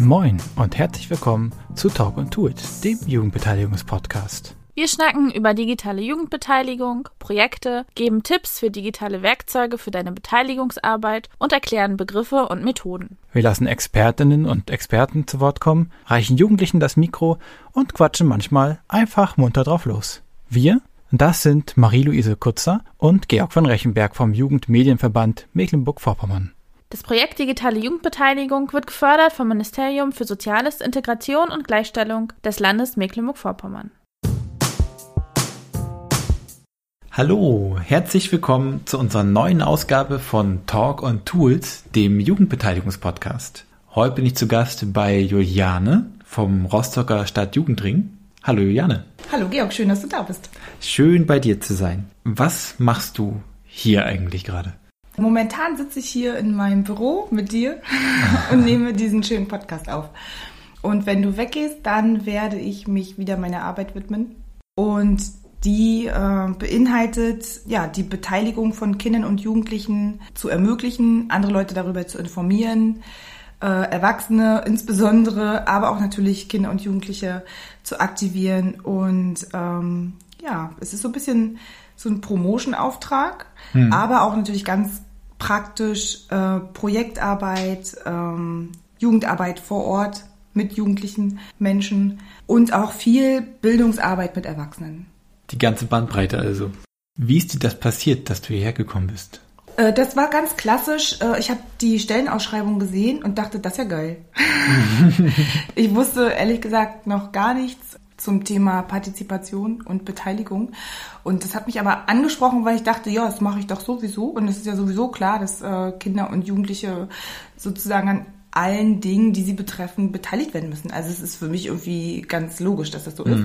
Moin und herzlich willkommen zu Talk und Do It, dem Jugendbeteiligungspodcast. Wir schnacken über digitale Jugendbeteiligung, Projekte, geben Tipps für digitale Werkzeuge für deine Beteiligungsarbeit und erklären Begriffe und Methoden. Wir lassen Expertinnen und Experten zu Wort kommen, reichen Jugendlichen das Mikro und quatschen manchmal einfach munter drauf los. Wir, das sind Marie-Louise Kutzer und Georg von Rechenberg vom Jugendmedienverband Mecklenburg-Vorpommern. Das Projekt Digitale Jugendbeteiligung wird gefördert vom Ministerium für Soziales, Integration und Gleichstellung des Landes Mecklenburg-Vorpommern. Hallo, herzlich willkommen zu unserer neuen Ausgabe von Talk on Tools, dem Jugendbeteiligungspodcast. Heute bin ich zu Gast bei Juliane vom Rostocker Stadtjugendring. Hallo Juliane. Hallo Georg, schön, dass du da bist. Schön bei dir zu sein. Was machst du hier eigentlich gerade? Momentan sitze ich hier in meinem Büro mit dir und nehme diesen schönen Podcast auf. Und wenn du weggehst, dann werde ich mich wieder meiner Arbeit widmen. Und die äh, beinhaltet, ja, die Beteiligung von Kindern und Jugendlichen zu ermöglichen, andere Leute darüber zu informieren, äh, Erwachsene insbesondere, aber auch natürlich Kinder und Jugendliche zu aktivieren. Und ähm, ja, es ist so ein bisschen so ein Promotion-Auftrag, hm. aber auch natürlich ganz praktisch äh, Projektarbeit, ähm, Jugendarbeit vor Ort mit jugendlichen Menschen und auch viel Bildungsarbeit mit Erwachsenen. Die ganze Bandbreite also. Wie ist dir das passiert, dass du hierher gekommen bist? Äh, das war ganz klassisch. Äh, ich habe die Stellenausschreibung gesehen und dachte, das ist ja geil. ich wusste ehrlich gesagt noch gar nichts zum Thema Partizipation und Beteiligung. Und das hat mich aber angesprochen, weil ich dachte, ja, das mache ich doch sowieso. Und es ist ja sowieso klar, dass äh, Kinder und Jugendliche sozusagen an allen Dingen, die sie betreffen, beteiligt werden müssen. Also es ist für mich irgendwie ganz logisch, dass das so mhm. ist.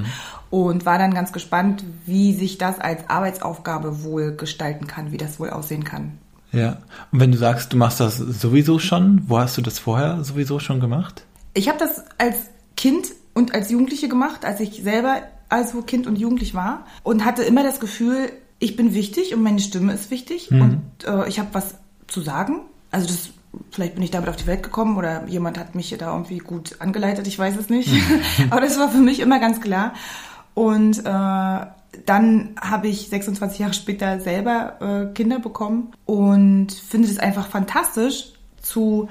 Und war dann ganz gespannt, wie sich das als Arbeitsaufgabe wohl gestalten kann, wie das wohl aussehen kann. Ja. Und wenn du sagst, du machst das sowieso schon, wo hast du das vorher sowieso schon gemacht? Ich habe das als Kind und als Jugendliche gemacht, als ich selber also Kind und Jugendlich war und hatte immer das Gefühl, ich bin wichtig und meine Stimme ist wichtig mhm. und äh, ich habe was zu sagen. Also das vielleicht bin ich damit auf die Welt gekommen oder jemand hat mich da irgendwie gut angeleitet, ich weiß es nicht. Mhm. Aber das war für mich immer ganz klar. Und äh, dann habe ich 26 Jahre später selber äh, Kinder bekommen und finde es einfach fantastisch zu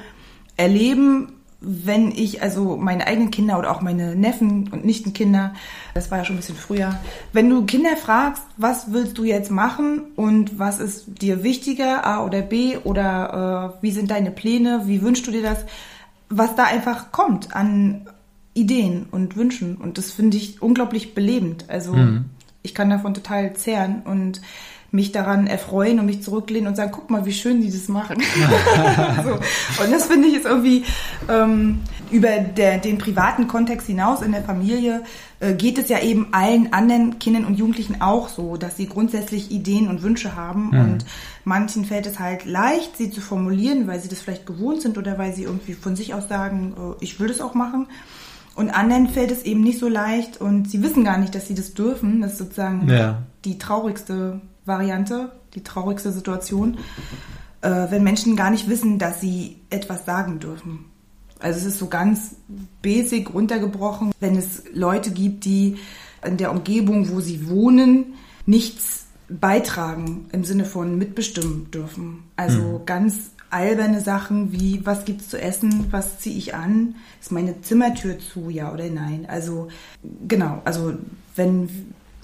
erleben, wenn ich also meine eigenen Kinder oder auch meine Neffen und Nichtenkinder, das war ja schon ein bisschen früher, wenn du Kinder fragst, was willst du jetzt machen und was ist dir wichtiger, A oder B oder äh, wie sind deine Pläne, wie wünschst du dir das, was da einfach kommt an Ideen und Wünschen und das finde ich unglaublich belebend. Also mhm. ich kann davon total zehren und mich daran erfreuen und mich zurücklehnen und sagen, guck mal, wie schön die das machen. so. Und das finde ich ist irgendwie ähm, über der, den privaten Kontext hinaus in der Familie äh, geht es ja eben allen anderen Kindern und Jugendlichen auch so, dass sie grundsätzlich Ideen und Wünsche haben mhm. und manchen fällt es halt leicht, sie zu formulieren, weil sie das vielleicht gewohnt sind oder weil sie irgendwie von sich aus sagen, äh, ich will das auch machen. Und anderen fällt es eben nicht so leicht und sie wissen gar nicht, dass sie das dürfen. Das ist sozusagen ja. die traurigste Variante, die traurigste Situation, äh, wenn Menschen gar nicht wissen, dass sie etwas sagen dürfen. Also es ist so ganz basic runtergebrochen, wenn es Leute gibt, die in der Umgebung, wo sie wohnen, nichts beitragen im Sinne von mitbestimmen dürfen. Also mhm. ganz alberne Sachen wie, was gibt's zu essen, was ziehe ich an, ist meine Zimmertür zu, ja oder nein. Also genau, also wenn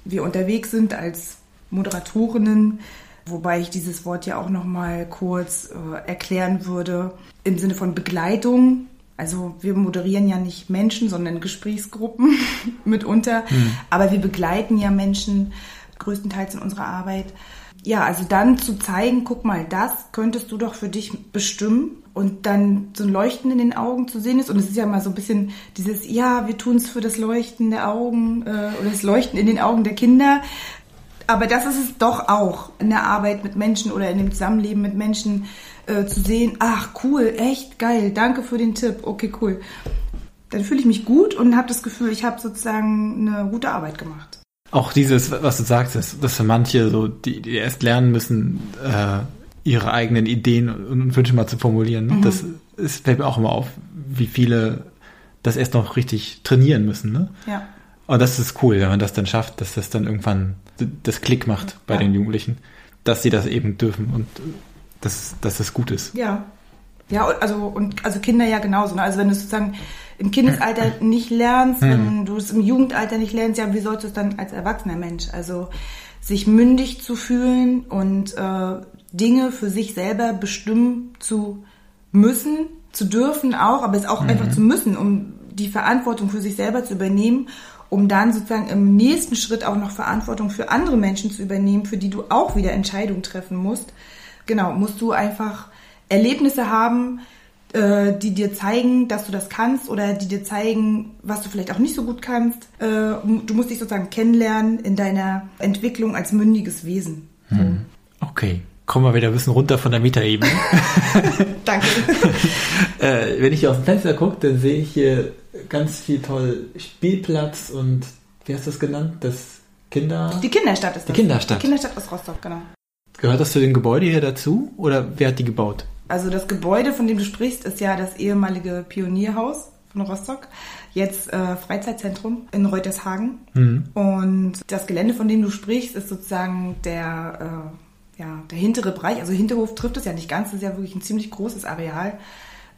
wir unterwegs sind als Moderatorinnen, wobei ich dieses Wort ja auch noch mal kurz äh, erklären würde im Sinne von Begleitung. Also wir moderieren ja nicht Menschen, sondern Gesprächsgruppen mitunter, mhm. aber wir begleiten ja Menschen größtenteils in unserer Arbeit. Ja, also dann zu zeigen, guck mal, das könntest du doch für dich bestimmen und dann so ein Leuchten in den Augen zu sehen ist. Und es ist ja mal so ein bisschen dieses, ja, wir tun es für das Leuchten der Augen äh, oder das Leuchten in den Augen der Kinder. Aber das ist es doch auch in der Arbeit mit Menschen oder in dem Zusammenleben mit Menschen äh, zu sehen, ach cool, echt geil, danke für den Tipp, okay, cool. Dann fühle ich mich gut und habe das Gefühl, ich habe sozusagen eine gute Arbeit gemacht. Auch dieses, was du sagst, dass für manche so, die, die erst lernen müssen, äh, ihre eigenen Ideen und Wünsche mal zu formulieren. Mhm. Das ist, fällt mir auch immer auf, wie viele das erst noch richtig trainieren müssen. Ne? Ja. Und das ist cool, wenn man das dann schafft, dass das dann irgendwann das Klick macht bei Ja. den Jugendlichen, dass sie das eben dürfen und dass, dass das gut ist. Ja. Ja, also, und, also Kinder ja genauso. Ne? Also wenn du es sozusagen im Kindesalter nicht lernst, wenn du es im Jugendalter nicht lernst, ja, wie sollst du es dann als erwachsener Mensch? Also sich mündig zu fühlen und äh, Dinge für sich selber bestimmen zu müssen, zu dürfen auch, aber es auch einfach zu müssen, um die Verantwortung für sich selber zu übernehmen, um dann sozusagen im nächsten Schritt auch noch Verantwortung für andere Menschen zu übernehmen, für die du auch wieder Entscheidungen treffen musst. Genau, musst du einfach Erlebnisse haben, äh, die dir zeigen, dass du das kannst oder die dir zeigen, was du vielleicht auch nicht so gut kannst. Äh, du musst dich sozusagen kennenlernen in deiner Entwicklung als mündiges Wesen. Okay, kommen wir wieder ein bisschen runter von der Metaebene. Danke. äh, wenn ich hier aus dem Fenster gucke, dann sehe ich hier ganz viel toll Spielplatz und wie hast du das genannt? Das Kinder... Die Kinderstadt ist das. Die Kinderstadt. Die Kinderstadt aus Rostock, genau. Gehört das zu dem Gebäude hier dazu oder wer hat die gebaut? Also das Gebäude, von dem du sprichst, ist ja das ehemalige Pionierhaus von Rostock. Jetzt äh, Freizeitzentrum in Reutershagen. Und das Gelände, von dem du sprichst, ist sozusagen der, äh, ja, der hintere Bereich. Also Hinterhof trifft es ja nicht ganz. Das ist ja wirklich ein ziemlich großes Areal.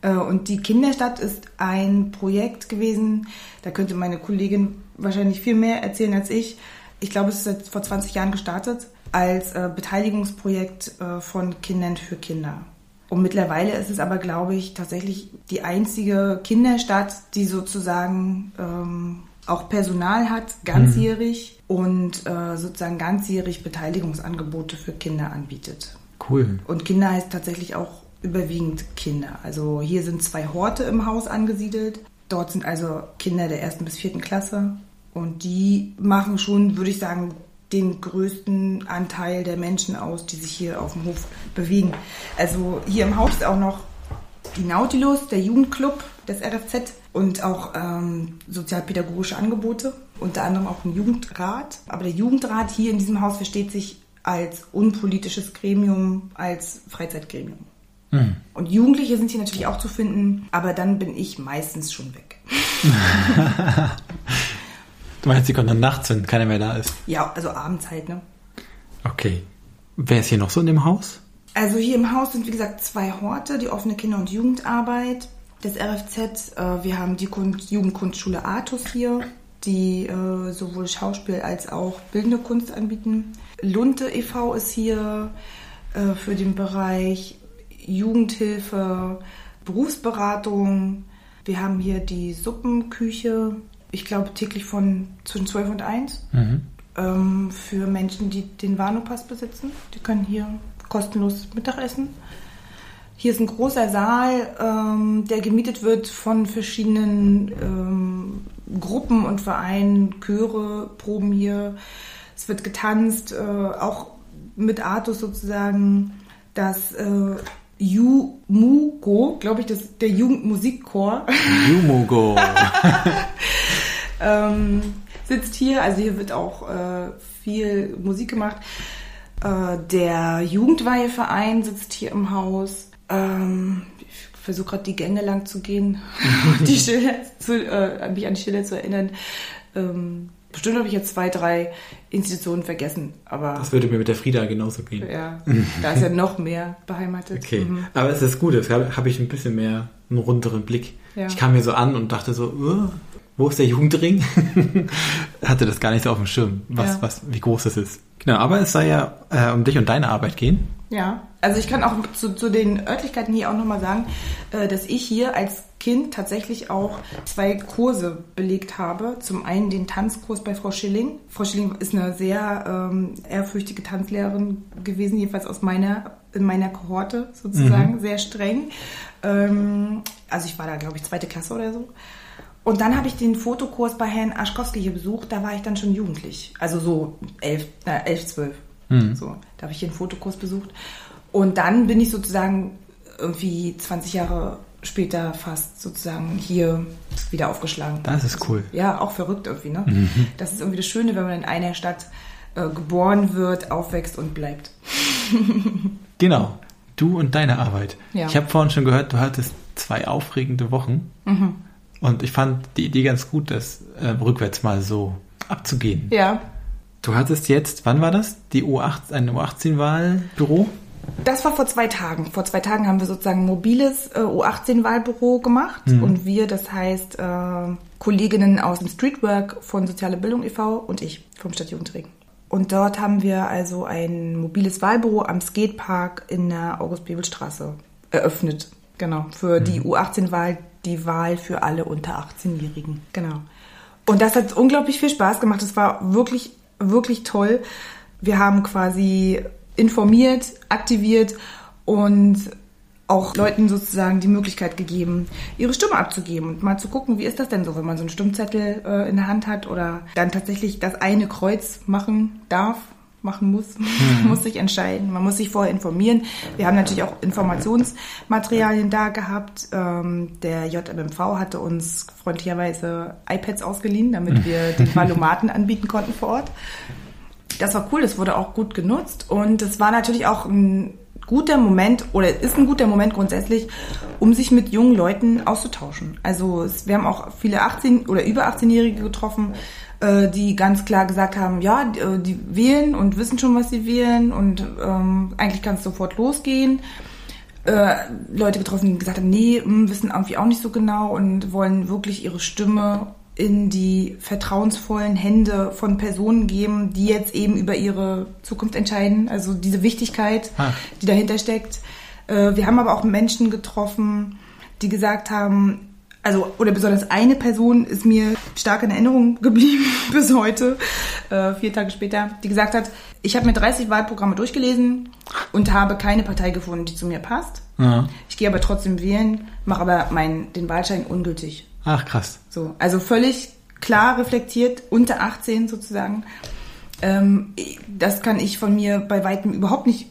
Äh, und die Kinderstadt ist ein Projekt gewesen. Da könnte meine Kollegin wahrscheinlich viel mehr erzählen als ich. Ich glaube, es ist seit vor 20 Jahren gestartet als äh, Beteiligungsprojekt äh, von Kindern für Kinder. Und mittlerweile ist es aber, glaube ich, tatsächlich die einzige Kinderstadt, die sozusagen ähm, auch Personal hat, ganzjährig und äh, sozusagen ganzjährig Beteiligungsangebote für Kinder anbietet. Cool. Und Kinder heißt tatsächlich auch überwiegend Kinder. Also hier sind zwei Horte im Haus angesiedelt. Dort sind also Kinder der ersten bis vierten Klasse. Und die machen schon, würde ich sagen, den größten Anteil der Menschen aus, die sich hier auf dem Hof bewegen. Also hier im Haus ist auch noch die Nautilus, der Jugendclub des RFZ und auch ähm, sozialpädagogische Angebote, unter anderem auch ein Jugendrat. Aber der Jugendrat hier in diesem Haus versteht sich als unpolitisches Gremium, als Freizeitgremium. Und Jugendliche sind hier natürlich auch zu finden, aber dann bin ich meistens schon weg. Du meinst, sie kommt dann nachts, wenn keiner mehr da ist? Ja, also abends halt, ne? Okay. Wer ist hier noch so in dem Haus? Also hier im Haus sind wie gesagt zwei Horte, die offene Kinder- und Jugendarbeit des RFZ. Äh, Wir haben die Kunst, Jugendkunstschule Artus hier, die äh, sowohl Schauspiel als auch bildende Kunst anbieten. Lunte e.V. ist hier äh, für den Bereich Jugendhilfe, Berufsberatung. Wir haben hier die Suppenküche, ich glaube täglich von zwischen 12 und 1 ähm, für Menschen, die den Warnow-Pass besitzen. Die können hier kostenlos Mittagessen. Hier ist ein großer Saal, ähm, der gemietet wird von verschiedenen ähm, Gruppen und Vereinen, Chöre, Proben hier. Es wird getanzt, äh, auch mit Artus sozusagen. Das äh, Jumugo, glaube ich, das, der Jugendmusikchor. Jumogo. ähm, sitzt hier. Also hier wird auch äh, viel Musik gemacht. Äh, der Jugendweiheverein sitzt hier im Haus. Ähm, ich versuche gerade die Gänge lang zu gehen, die Schilder zu, äh, mich an die Schilder zu erinnern. Ähm, bestimmt habe ich jetzt zwei, drei Institutionen vergessen, aber Das würde mir mit der Frieda genauso gehen. ja, da ist ja noch mehr beheimatet. Okay, Mhm. aber es ist gut, jetzt habe hab ich ein bisschen mehr einen runderen Blick. Ja. Ich kam hier so an und dachte so, uh, wo ist der Jugendring? Hatte das gar nicht so auf dem Schirm, was, Ja. was, wie groß es ist. Genau, aber es soll ja äh, um dich und deine Arbeit gehen. Ja, also ich kann auch zu, zu den Örtlichkeiten hier auch nochmal sagen, äh, dass ich hier als Kind tatsächlich auch zwei Kurse belegt habe. Zum einen den Tanzkurs bei Frau Schilling. Frau Schilling ist eine sehr ähm, ehrfürchtige Tanzlehrerin gewesen, jedenfalls aus meiner, in meiner Kohorte sozusagen, sehr streng. Ähm, also ich war da, glaube ich, zweite Klasse oder so. Und dann habe ich den Fotokurs bei Herrn Aschkowski hier besucht, da war ich dann schon jugendlich. Also so elf, äh, elf zwölf. So, da habe ich hier einen Fotokurs besucht. Und dann bin ich sozusagen irgendwie 20 Jahre später fast sozusagen hier wieder aufgeschlagen. Das ist cool. Ja, auch verrückt irgendwie, ne? Das ist irgendwie das Schöne, wenn man in einer Stadt äh, geboren wird, aufwächst und bleibt. Genau, du und deine Arbeit. Ja. Ich habe vorhin schon gehört, du hattest zwei aufregende Wochen. Und ich fand die Idee ganz gut, das äh, rückwärts mal so abzugehen. Ja. Du hattest jetzt, wann war das? Die U8, ein U18-Wahlbüro? Das war vor zwei Tagen. Vor zwei Tagen haben wir sozusagen ein mobiles äh, U18-Wahlbüro gemacht. Mhm. Und wir, das heißt äh, Kolleginnen aus dem Streetwork von Soziale Bildung e.V. und ich vom Stadtjugendring. Und dort haben wir also ein mobiles Wahlbüro am Skatepark in der August-Bebel-Straße eröffnet. Genau, für mhm. die U18-Wahl, die Wahl für alle unter 18-Jährigen. Genau. Und das hat unglaublich viel Spaß gemacht. Es war wirklich, wirklich toll. Wir haben quasi informiert, aktiviert und auch Leuten sozusagen die Möglichkeit gegeben, ihre Stimme abzugeben und mal zu gucken, wie ist das denn so, wenn man so einen Stimmzettel äh, in der Hand hat oder dann tatsächlich das eine Kreuz machen darf, machen muss, mhm. muss sich entscheiden. Man muss sich vorher informieren. Wir haben natürlich auch Informationsmaterialien da gehabt. Ähm, der JMMV hatte uns freundlicherweise iPads ausgeliehen, damit mhm. wir den Valomaten anbieten konnten vor Ort. Das war cool, das wurde auch gut genutzt und es war natürlich auch ein guter Moment oder ist ein guter Moment grundsätzlich, um sich mit jungen Leuten auszutauschen. Also wir haben auch viele 18 oder über 18-Jährige getroffen, äh, die ganz klar gesagt haben, ja, die, äh, die, wählen und wissen schon, was sie wählen und ähm, eigentlich kann es sofort losgehen. Äh, Leute getroffen, die gesagt haben, nee, mh, hm, wissen irgendwie auch nicht so genau und wollen wirklich ihre Stimme in die vertrauensvollen Hände von Personen geben, die jetzt eben über ihre Zukunft entscheiden. Also diese Wichtigkeit, ah. die dahinter steckt. Äh, wir haben aber auch Menschen getroffen, die gesagt haben, also oder besonders eine Person ist mir stark in Erinnerung geblieben bis heute, äh, vier Tage später, die gesagt hat, ich habe mir 30 Wahlprogramme durchgelesen und habe keine Partei gefunden, die zu mir passt. Ja. Ich gehe aber trotzdem wählen, mache aber mein, den Wahlschein ungültig. Ach, krass. So, also völlig klar reflektiert, unter 18 sozusagen. Ähm, das kann ich von mir bei weitem überhaupt nicht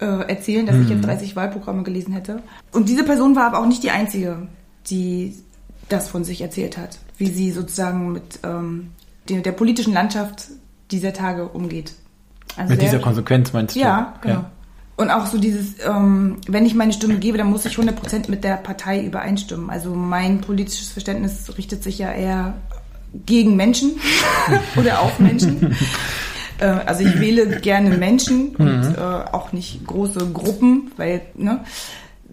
äh, erzählen, dass mhm. ich jetzt 30 Wahlprogramme gelesen hätte. Und diese Person war aber auch nicht die einzige, die das von sich erzählt hat, wie sie sozusagen mit ähm, der, der politischen Landschaft dieser Tage umgeht. Also mit dieser Konsequenz meinst du? Ja, genau. Ja. Und auch so dieses, ähm, wenn ich meine Stimme gebe, dann muss ich 100% mit der Partei übereinstimmen. Also mein politisches Verständnis richtet sich ja eher gegen Menschen oder auf Menschen. äh, also ich wähle gerne Menschen und mhm. äh, auch nicht große Gruppen, weil, ne,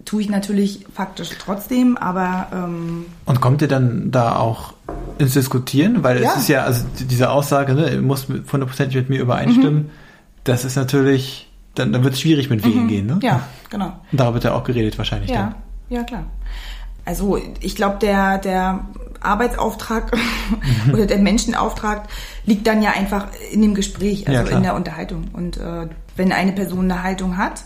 tue ich natürlich faktisch trotzdem, aber... Ähm, und kommt ihr dann da auch ins Diskutieren? Weil ja. es ist ja, also diese Aussage, ne, muss hundertprozentig mit mir übereinstimmen, mhm. das ist natürlich dann, dann wird es schwierig mit Wegen mhm. gehen, ne? Ja, genau. Und darüber wird ja auch geredet wahrscheinlich ja. dann. Ja, klar. Also ich glaube, der, der Arbeitsauftrag oder der Menschenauftrag liegt dann ja einfach in dem Gespräch, also ja, in der Unterhaltung. Und äh, wenn eine Person eine Haltung hat,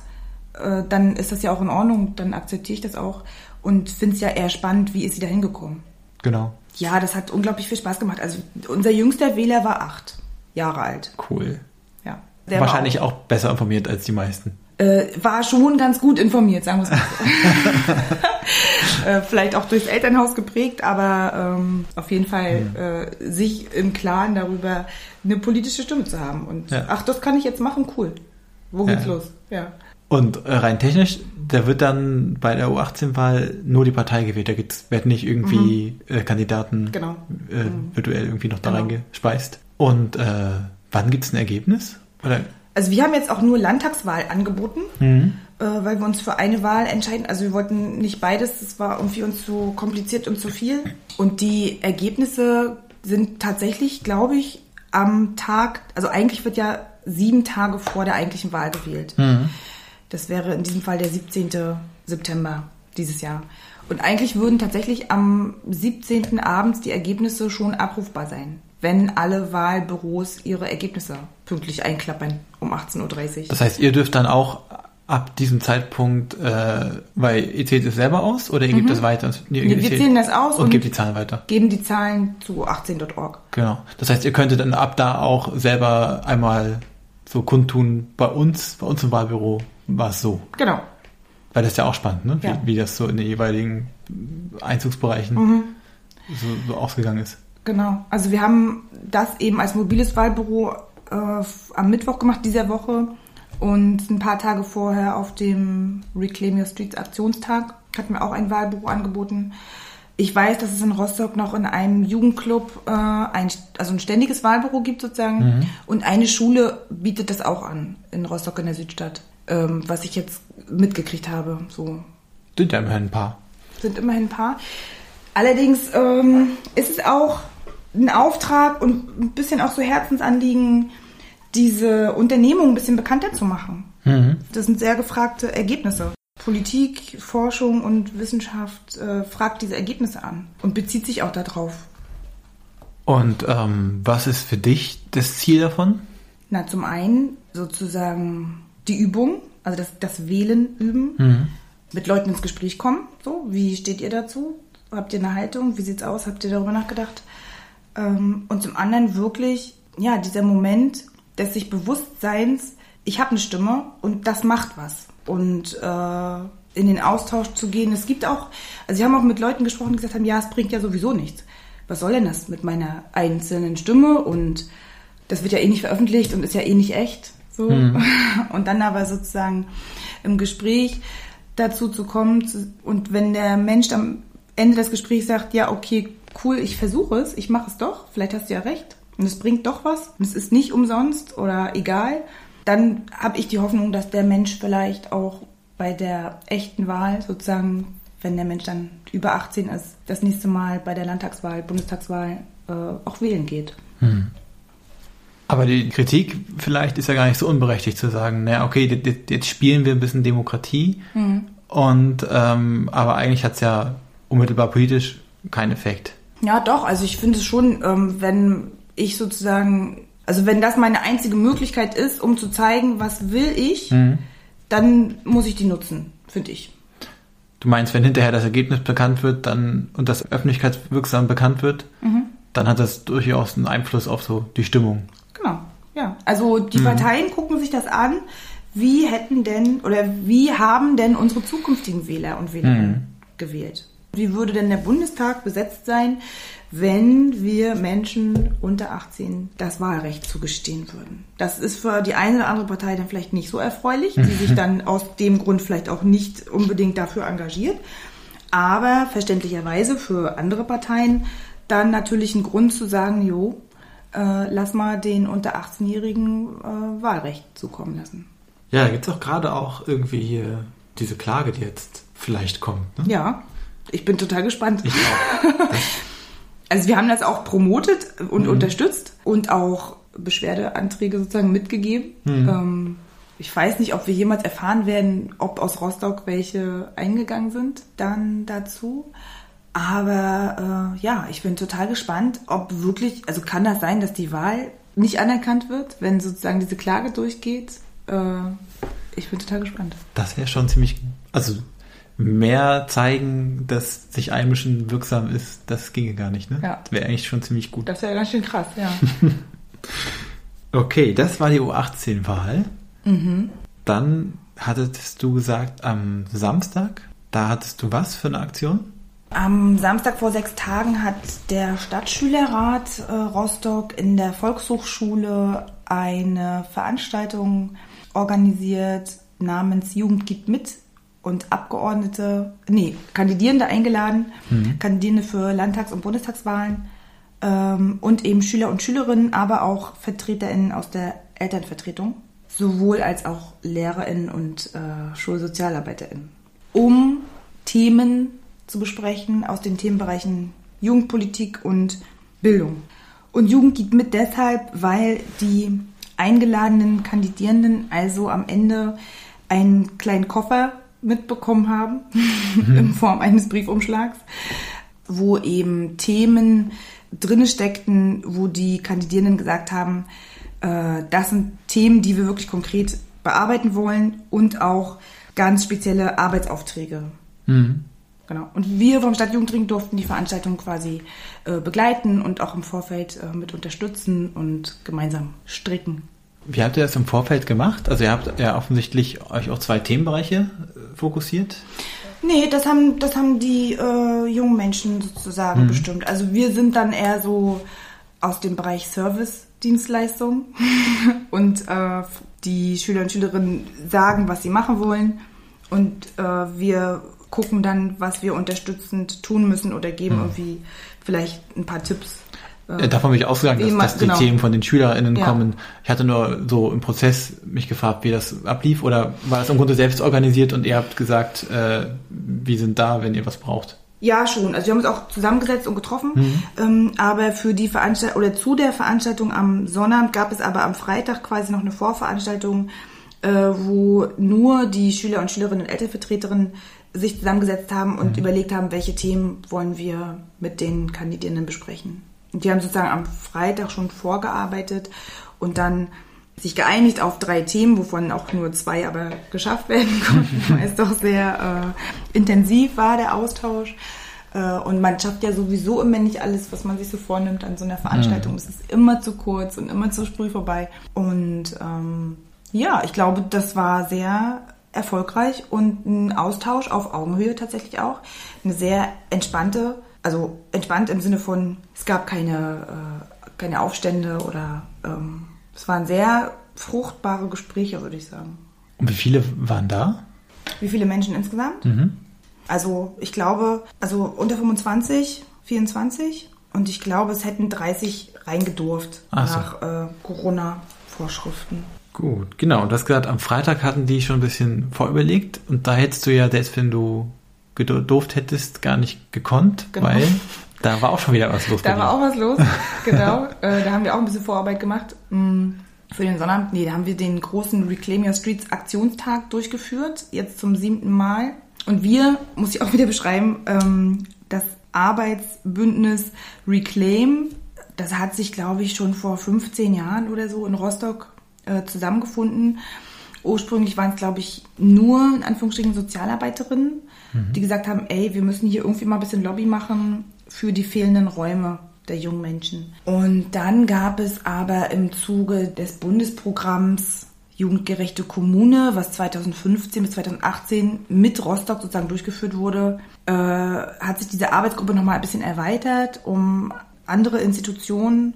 äh, dann ist das ja auch in Ordnung, dann akzeptiere ich das auch und finde es ja eher spannend, wie ist sie da hingekommen. Genau. Ja, das hat unglaublich viel Spaß gemacht. Also unser jüngster Wähler war acht Jahre alt. Cool. Der Wahrscheinlich auch, auch, besser informiert als die meisten. Äh, war schon ganz gut informiert, sagen wir es mal so. äh, vielleicht auch durchs Elternhaus geprägt, aber ähm, auf jeden Fall mhm. äh, sich im Klaren darüber, eine politische Stimme zu haben. Und ja. ach, das kann ich jetzt machen, cool. Wo geht's ja. los? Ja. Und äh, rein technisch, da wird dann bei der U18-Wahl nur die Partei gewählt. Da gibt's, werden nicht irgendwie mhm. äh, Kandidaten genau. äh, mhm. virtuell irgendwie noch da genau. reingespeist. Und äh, wann gibt's ein Ergebnis? Oder? Also wir haben jetzt auch nur Landtagswahl angeboten, mhm. äh, weil wir uns für eine Wahl entscheiden. Also wir wollten nicht beides, das war irgendwie uns zu kompliziert und zu viel. Und die Ergebnisse sind tatsächlich, glaube ich, am Tag, also eigentlich wird ja sieben Tage vor der eigentlichen Wahl gewählt. Das wäre in diesem Fall der 17. September dieses Jahr. Und eigentlich würden tatsächlich am 17. abends die Ergebnisse schon abrufbar sein wenn alle Wahlbüros ihre Ergebnisse pünktlich einklappern um 18.30 Uhr. Das heißt, ihr dürft dann auch ab diesem Zeitpunkt, äh, weil ihr zählt es selber aus oder ihr mhm. gebt das weiter? Nee, wir zählen das aus und, und gebt die Zahlen weiter. Geben die Zahlen zu 18.org. Genau. Das heißt, ihr könntet dann ab da auch selber einmal so kundtun, bei uns, bei uns im Wahlbüro war es so. Genau. Weil das ist ja auch spannend, ne? Wie, ja. wie das so in den jeweiligen Einzugsbereichen mhm. so, so ausgegangen ist. Genau. Also wir haben das eben als mobiles Wahlbüro äh, am Mittwoch gemacht dieser Woche und ein paar Tage vorher auf dem Reclaim Your Streets Aktionstag hatten wir auch ein Wahlbüro angeboten. Ich weiß, dass es in Rostock noch in einem Jugendclub äh, ein, also ein ständiges Wahlbüro gibt sozusagen. Mhm. Und eine Schule bietet das auch an in Rostock in der Südstadt. Ähm, was ich jetzt mitgekriegt habe. So. Sind ja immerhin ein paar. Sind immerhin ein paar. Allerdings ähm, ist es auch ein Auftrag und ein bisschen auch so Herzensanliegen, diese Unternehmung ein bisschen bekannter zu machen. Mhm. Das sind sehr gefragte Ergebnisse. Politik, Forschung und Wissenschaft äh, fragt diese Ergebnisse an und bezieht sich auch darauf. Und ähm, was ist für dich das Ziel davon? Na, zum einen sozusagen die Übung, also das, das Wählen üben, mhm. mit Leuten ins Gespräch kommen. So, wie steht ihr dazu? Habt ihr eine Haltung? Wie sieht's aus? Habt ihr darüber nachgedacht? Ähm, und zum anderen wirklich, ja, dieser Moment des sich Bewusstseins, ich habe eine Stimme und das macht was. Und äh, in den Austausch zu gehen. Es gibt auch, also sie haben auch mit Leuten gesprochen, die gesagt haben, ja, es bringt ja sowieso nichts. Was soll denn das mit meiner einzelnen Stimme? Und das wird ja eh nicht veröffentlicht und ist ja eh nicht echt. So. Mhm. Und dann aber sozusagen im Gespräch dazu zu kommen und wenn der Mensch am Ende des Gesprächs sagt, ja, okay, cool, ich versuche es, ich mache es doch, vielleicht hast du ja recht und es bringt doch was und es ist nicht umsonst oder egal, dann habe ich die Hoffnung, dass der Mensch vielleicht auch bei der echten Wahl sozusagen, wenn der Mensch dann über 18 ist, das nächste Mal bei der Landtagswahl, Bundestagswahl äh, auch wählen geht. Hm. Aber die Kritik vielleicht ist ja gar nicht so unberechtigt zu sagen, naja, okay, jetzt spielen wir ein bisschen Demokratie mhm. und ähm, aber eigentlich hat es ja unmittelbar politisch keinen Effekt. Ja, doch, also ich finde es schon, ähm, wenn ich sozusagen, also wenn das meine einzige Möglichkeit ist, um zu zeigen, was will ich, mhm. dann muss ich die nutzen, finde ich. Du meinst, wenn hinterher das Ergebnis bekannt wird, dann und das öffentlichkeitswirksam bekannt wird, mhm. dann hat das durchaus einen Einfluss auf so die Stimmung. Genau, ja. Also die mhm. Parteien gucken sich das an. Wie hätten denn oder wie haben denn unsere zukünftigen Wähler und Wählerinnen mhm. gewählt? Wie würde denn der Bundestag besetzt sein, wenn wir Menschen unter 18 das Wahlrecht zugestehen würden? Das ist für die eine oder andere Partei dann vielleicht nicht so erfreulich, die sich dann aus dem Grund vielleicht auch nicht unbedingt dafür engagiert. Aber verständlicherweise für andere Parteien dann natürlich ein Grund zu sagen, jo, äh, lass mal den unter 18-Jährigen äh, Wahlrecht zukommen lassen. Ja, da gibt es auch gerade auch irgendwie hier diese Klage, die jetzt vielleicht kommt. Ne? Ja, ich bin total gespannt. Ich auch. also wir haben das auch promotet und mhm. unterstützt und auch Beschwerdeanträge sozusagen mitgegeben. Mhm. Ähm, ich weiß nicht, ob wir jemals erfahren werden, ob aus Rostock welche eingegangen sind dann dazu. Aber äh, ja, ich bin total gespannt, ob wirklich, also kann das sein, dass die Wahl nicht anerkannt wird, wenn sozusagen diese Klage durchgeht? Äh, ich bin total gespannt. Das wäre schon ziemlich, also mehr zeigen, dass sich einmischen wirksam ist, das ginge gar nicht, ne? Ja. Das wäre eigentlich schon ziemlich gut. Das wäre ganz schön krass, ja. okay, das war die U18-Wahl. Mhm. Dann hattest du gesagt, am Samstag, da hattest du was für eine Aktion? Am Samstag vor sechs Tagen hat der Stadtschülerrat äh, Rostock in der Volkshochschule eine Veranstaltung organisiert namens Jugend gibt mit und Abgeordnete, nee, Kandidierende eingeladen, mhm. Kandidierende für Landtags- und Bundestagswahlen ähm, und eben Schüler und Schülerinnen, aber auch VertreterInnen aus der Elternvertretung, sowohl als auch LehrerInnen und äh, SchulsozialarbeiterInnen, um Themen zu besprechen aus den Themenbereichen Jugendpolitik und Bildung. Und Jugend geht mit deshalb, weil die eingeladenen Kandidierenden also am Ende einen kleinen Koffer mitbekommen haben mhm. in Form eines Briefumschlags, wo eben Themen drinne steckten, wo die Kandidierenden gesagt haben, äh, das sind Themen, die wir wirklich konkret bearbeiten wollen und auch ganz spezielle Arbeitsaufträge. Mhm. Genau. Und wir vom Stadtjugendring durften die Veranstaltung quasi äh, begleiten und auch im Vorfeld äh, mit unterstützen und gemeinsam stricken. Wie habt ihr das im Vorfeld gemacht? Also ihr habt ja offensichtlich euch auch zwei Themenbereiche äh, fokussiert. Nee, das haben, das haben die äh, jungen Menschen sozusagen mhm. bestimmt. Also wir sind dann eher so aus dem Bereich Service-Dienstleistung und äh, die Schüler und Schülerinnen sagen, was sie machen wollen und äh, wir gucken dann, was wir unterstützend tun müssen oder geben mhm. irgendwie vielleicht ein paar Tipps. Äh, Davon bin ich ausgegangen, dass, dass die genau. Themen von den SchülerInnen ja. kommen. Ich hatte nur so im Prozess mich gefragt, wie das ablief oder war das im Grunde selbst organisiert und ihr habt gesagt, äh, wir sind da, wenn ihr was braucht? Ja, schon. Also wir haben uns auch zusammengesetzt und getroffen. Mhm. Ähm, aber für die Veranstaltung oder zu der Veranstaltung am Sonnabend gab es aber am Freitag quasi noch eine Vorveranstaltung, äh, wo nur die Schüler und Schülerinnen und Elternvertreterinnen sich zusammengesetzt haben und mhm. überlegt haben, welche Themen wollen wir mit den Kandidierenden besprechen. Und die haben sozusagen am Freitag schon vorgearbeitet und dann sich geeinigt auf drei Themen, wovon auch nur zwei aber geschafft werden konnten, weil es doch sehr äh, intensiv war, der Austausch. Äh, und man schafft ja sowieso immer nicht alles, was man sich so vornimmt an so einer Veranstaltung. Mhm. Es ist immer zu kurz und immer zu früh vorbei. Und ähm, ja, ich glaube, das war sehr erfolgreich und ein Austausch auf Augenhöhe tatsächlich auch. Eine sehr entspannte also entspannt im Sinne von, es gab keine, äh, keine Aufstände oder ähm, es waren sehr fruchtbare Gespräche, würde ich sagen. Und wie viele waren da? Wie viele Menschen insgesamt? Mhm. Also ich glaube, also unter 25, 24 und ich glaube, es hätten 30 reingedurft Ach nach so. äh, Corona-Vorschriften. Gut, genau. Und du hast gesagt, am Freitag hatten die schon ein bisschen vorüberlegt und da hättest du ja, selbst wenn du gedurft hättest, gar nicht gekonnt, genau. weil da war auch schon wieder was los. Da war auch was los, genau. äh, da haben wir auch ein bisschen Vorarbeit gemacht. Mm, für den Sonnabend, nee, da haben wir den großen Reclaim Your Streets Aktionstag durchgeführt, jetzt zum siebten Mal. Und wir, muss ich auch wieder beschreiben, ähm, das Arbeitsbündnis Reclaim, das hat sich, glaube ich, schon vor 15 Jahren oder so in Rostock äh, zusammengefunden. Ursprünglich waren es, glaube ich, nur in Anführungsstrichen Sozialarbeiterinnen die gesagt haben, ey, wir müssen hier irgendwie mal ein bisschen Lobby machen für die fehlenden Räume der jungen Menschen. Und dann gab es aber im Zuge des Bundesprogramms Jugendgerechte Kommune, was 2015 bis 2018 mit Rostock sozusagen durchgeführt wurde, äh, hat sich diese Arbeitsgruppe nochmal ein bisschen erweitert, um andere Institutionen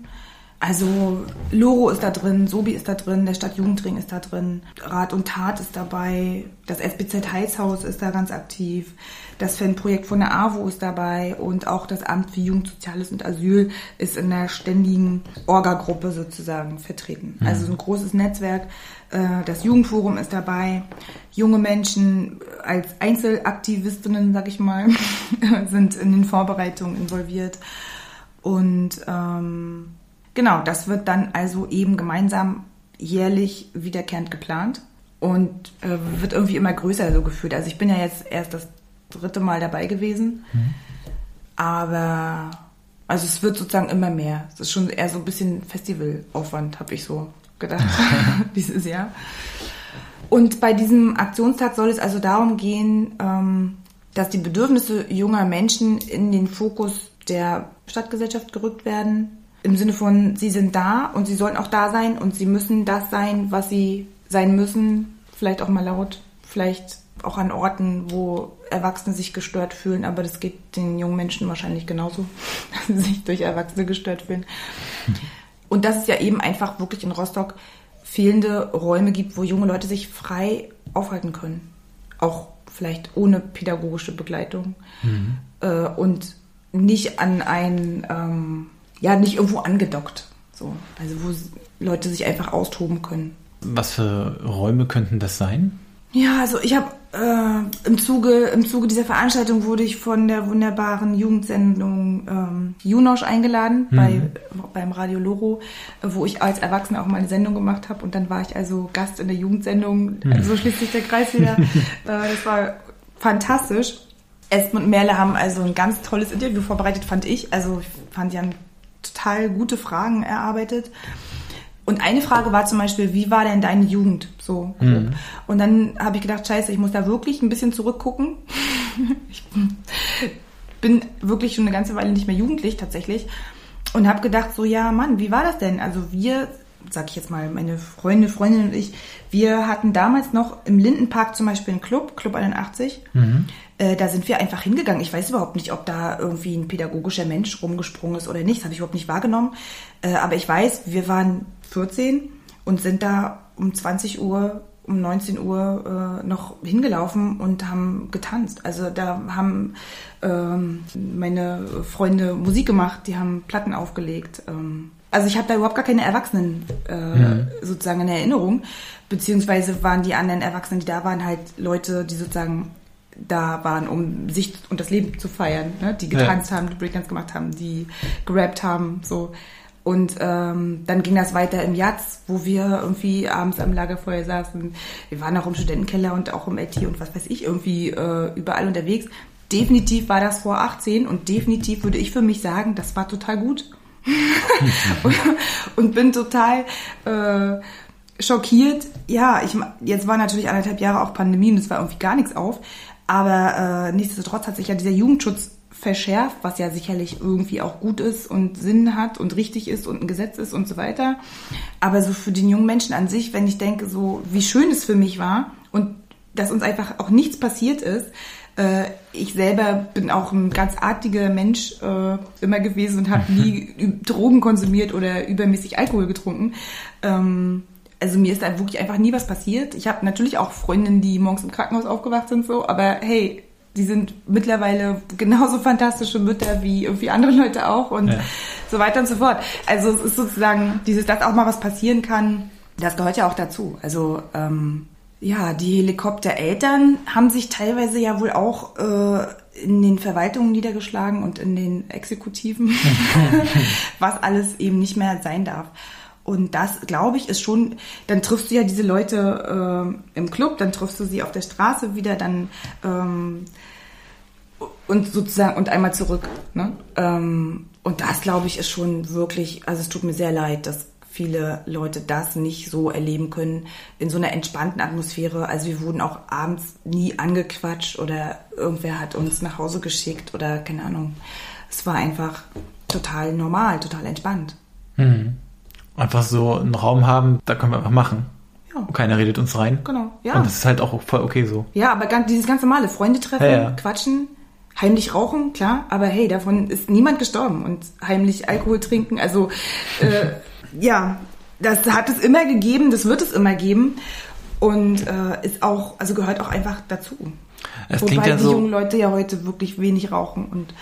also Loro ist da drin, Sobi ist da drin, der Stadtjugendring ist da drin, Rat und Tat ist dabei, das SBZ Heilshaus ist da ganz aktiv, das Fanprojekt von der AWO ist dabei und auch das Amt für Jugend, Soziales und Asyl ist in der ständigen Orga-Gruppe sozusagen vertreten. Mhm. Also ein großes Netzwerk. Äh, das Jugendforum ist dabei. Junge Menschen als Einzelaktivistinnen, sag ich mal, sind in den Vorbereitungen involviert. Und ähm, Genau, das wird dann also eben gemeinsam jährlich wiederkehrend geplant und äh, wird irgendwie immer größer so gefühlt. Also ich bin ja jetzt erst das dritte Mal dabei gewesen, mhm. aber also es wird sozusagen immer mehr. Es ist schon eher so ein bisschen Festivalaufwand, habe ich so gedacht dieses Jahr. Und bei diesem Aktionstag soll es also darum gehen, ähm, dass die Bedürfnisse junger Menschen in den Fokus der Stadtgesellschaft gerückt werden im Sinne von, sie sind da und sie sollen auch da sein und sie müssen das sein, was sie sein müssen. Vielleicht auch mal laut, vielleicht auch an Orten, wo Erwachsene sich gestört fühlen, aber das geht den jungen Menschen wahrscheinlich genauso, dass sie sich durch Erwachsene gestört fühlen. Und dass es ja eben einfach wirklich in Rostock fehlende Räume gibt, wo junge Leute sich frei aufhalten können. Auch vielleicht ohne pädagogische Begleitung. Mhm. Äh, und nicht an ein ähm, ja nicht irgendwo angedockt. So, also wo Leute sich einfach austoben können. Was für Räume könnten das sein? Ja, also ich habe äh, im Zuge im Zuge dieser Veranstaltung wurde ich von der wunderbaren Jugendsendung ähm, Junosch eingeladen mhm. bei beim Radio Loro, wo ich als Erwachsene auch mal eine Sendung gemacht habe und dann war ich also Gast in der Jugendsendung. Mhm. Also so schließt sich der Kreis wieder. äh, das war fantastisch. Espen und Merle haben also ein ganz tolles Interview vorbereitet, fand ich. Also ich fand ja ein total gute Fragen erarbeitet. Und eine Frage war zum Beispiel, wie war denn deine Jugend? So. Mhm. Und dann habe ich gedacht, scheiße, ich muss da wirklich ein bisschen zurückgucken. ich bin wirklich schon eine ganze Weile nicht mehr jugendlich tatsächlich. Und habe gedacht, so ja, Mann, wie war das denn? Also wir, sag ich jetzt mal, meine Freunde, Freundin und ich, wir hatten damals noch im Lindenpark zum Beispiel einen Club, Club 81. Mhm. Äh, da sind wir einfach hingegangen. Ich weiß überhaupt nicht, ob da irgendwie ein pädagogischer Mensch rumgesprungen ist oder nicht. Das habe ich überhaupt nicht wahrgenommen. Äh, aber ich weiß, wir waren 14 und sind da um 20 Uhr um 19 Uhr äh, noch hingelaufen und haben getanzt. Also da haben ähm, meine Freunde Musik gemacht, die haben Platten aufgelegt. Ähm, also ich habe da überhaupt gar keine Erwachsenen äh, mhm. sozusagen in Erinnerung, beziehungsweise waren die anderen Erwachsenen, die da waren, halt Leute, die sozusagen da waren, um sich und das Leben zu feiern, ne? die getanzt ja. haben, die Breakdance gemacht haben, die gerappt haben, so. Und ähm, dann ging das weiter im Jatz, wo wir irgendwie abends am Lagerfeuer saßen. Wir waren auch im Studentenkeller und auch im LT und was weiß ich, irgendwie äh, überall unterwegs. Definitiv war das vor 18 und definitiv würde ich für mich sagen, das war total gut. und, und, bin total äh, schockiert. Ja, ich jetzt war natürlich anderthalb Jahre auch Pandemie und es war irgendwie gar nichts auf. Aber äh, nichtsdestotrotz hat sich ja dieser Jugendschutz verschärft, was ja sicherlich irgendwie auch gut ist und Sinn hat und richtig ist und ein Gesetz ist und so weiter. Aber so für den jungen Menschen an sich, wenn ich denke, so wie schön es für mich war und dass uns einfach auch nichts passiert ist. Äh, ich selber bin auch ein ganz artiger Mensch äh, immer gewesen und habe nie Drogen konsumiert oder übermäßig Alkohol getrunken. Also mir ist da wirklich einfach nie was passiert. Ich habe natürlich auch Freundinnen, die morgens im Krankenhaus aufgewacht sind, so, aber hey, die sind mittlerweile genauso fantastische Mütter wie irgendwie andere Leute auch und ja. so weiter und so fort. Also es ist sozusagen dieses, dass auch mal was passieren kann, das gehört ja auch dazu. Also ähm, ja, die Helikoptereltern haben sich teilweise ja wohl auch äh, in den Verwaltungen niedergeschlagen und in den Exekutiven, was alles eben nicht mehr sein darf. Und das, glaube ich, ist schon, dann triffst du ja diese Leute äh, im Club, dann triffst du sie auf der Straße wieder, dann ähm, und sozusagen und einmal zurück. Ne? Ähm, und das, glaube ich, ist schon wirklich, also es tut mir sehr leid, dass viele Leute das nicht so erleben können in so einer entspannten Atmosphäre. Also wir wurden auch abends nie angequatscht oder irgendwer hat uns nach Hause geschickt oder keine Ahnung. Es war einfach total normal, total entspannt. Mhm einfach so einen Raum haben, da können wir einfach machen. Ja. Und keiner redet uns rein. Genau, ja. Und das ist halt auch voll okay so. Ja, aber ganz, dieses ganz normale Freunde treffen, ja, ja. quatschen, heimlich rauchen, klar, aber hey, davon ist niemand gestorben und heimlich Alkohol trinken, also äh, ja, das hat es immer gegeben, das wird es immer geben und äh, ist auch, also gehört auch einfach dazu. Es Wobei ja die so jungen Leute ja heute wirklich wenig rauchen und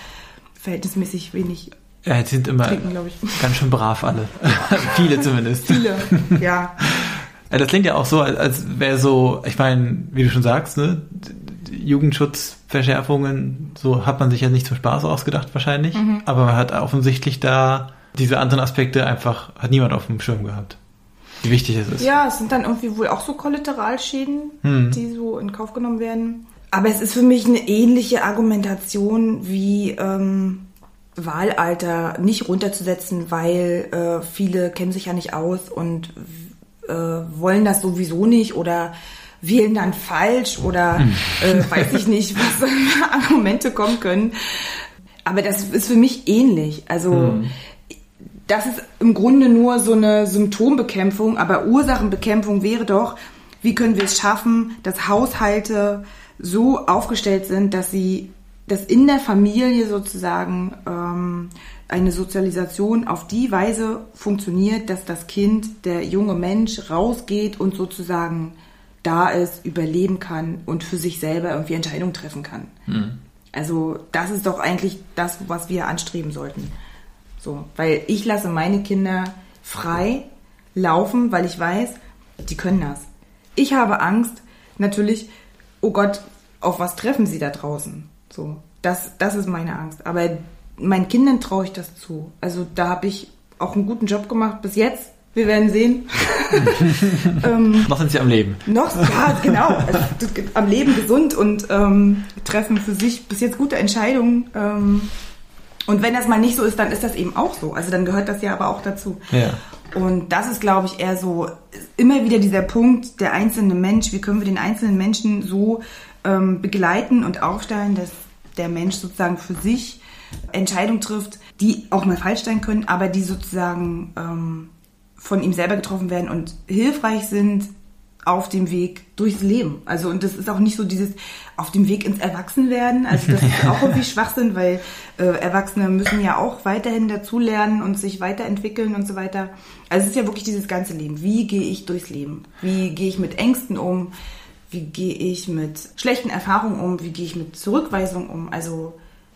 verhältnismäßig wenig ja, jetzt sind immer trinken, ganz schön brav alle. Viele zumindest. Viele, ja. ja. Das klingt ja auch so, als wäre so, ich meine, wie du schon sagst, ne, Jugendschutzverschärfungen, so hat man sich ja nicht zum Spaß ausgedacht wahrscheinlich, mhm. aber man hat offensichtlich da diese anderen Aspekte einfach, hat niemand auf dem Schirm gehabt. Wie wichtig es ist. Ja, es sind dann irgendwie wohl auch so Kollateralschäden, hm. die so in Kauf genommen werden. Aber es ist für mich eine ähnliche Argumentation wie ähm, Wahlalter nicht runterzusetzen, weil äh, viele kennen sich ja nicht aus und äh, wollen das sowieso nicht oder wählen dann falsch oder hm. äh, weiß ich nicht, was für Argumente kommen können. Aber das ist für mich ähnlich. Also hm. das ist im Grunde nur so eine Symptombekämpfung, aber Ursachenbekämpfung wäre doch, wie können wir es schaffen, dass Haushalte so aufgestellt sind, dass sie dass in der Familie sozusagen ähm, eine Sozialisation auf die Weise funktioniert, dass das Kind, der junge Mensch rausgeht und sozusagen da ist, überleben kann und für sich selber irgendwie Entscheidungen treffen kann. Mhm. Also das ist doch eigentlich das, was wir anstreben sollten. So, weil ich lasse meine Kinder frei laufen, weil ich weiß, die können das. Ich habe Angst, natürlich, oh Gott, auf was treffen sie da draußen? So, das, das ist meine Angst. Aber meinen Kindern traue ich das zu. Also da habe ich auch einen guten Job gemacht bis jetzt. Wir werden sehen. ähm, noch sind sie am Leben. Noch, ja, genau. Also, am Leben gesund und ähm, treffen für sich bis jetzt gute Entscheidungen. Ähm, und wenn das mal nicht so ist, dann ist das eben auch so. Also dann gehört das ja aber auch dazu. Ja. Und das ist, glaube ich, eher so immer wieder dieser Punkt, der einzelne Mensch, wie können wir den einzelnen Menschen so ähm, begleiten und aufstellen, dass der Mensch sozusagen für sich Entscheidungen trifft, die auch mal falsch sein können, aber die sozusagen ähm, von ihm selber getroffen werden und hilfreich sind, auf dem Weg durchs Leben. Also und das ist auch nicht so dieses auf dem Weg ins Erwachsenwerden. Also das ist auch irgendwie Schwachsinn, weil äh, Erwachsene müssen ja auch weiterhin dazulernen und sich weiterentwickeln und so weiter. Also es ist ja wirklich dieses ganze Leben. Wie gehe ich durchs Leben? Wie gehe ich mit Ängsten um? Wie gehe ich mit schlechten Erfahrungen um? Wie gehe ich mit Zurückweisung um? Also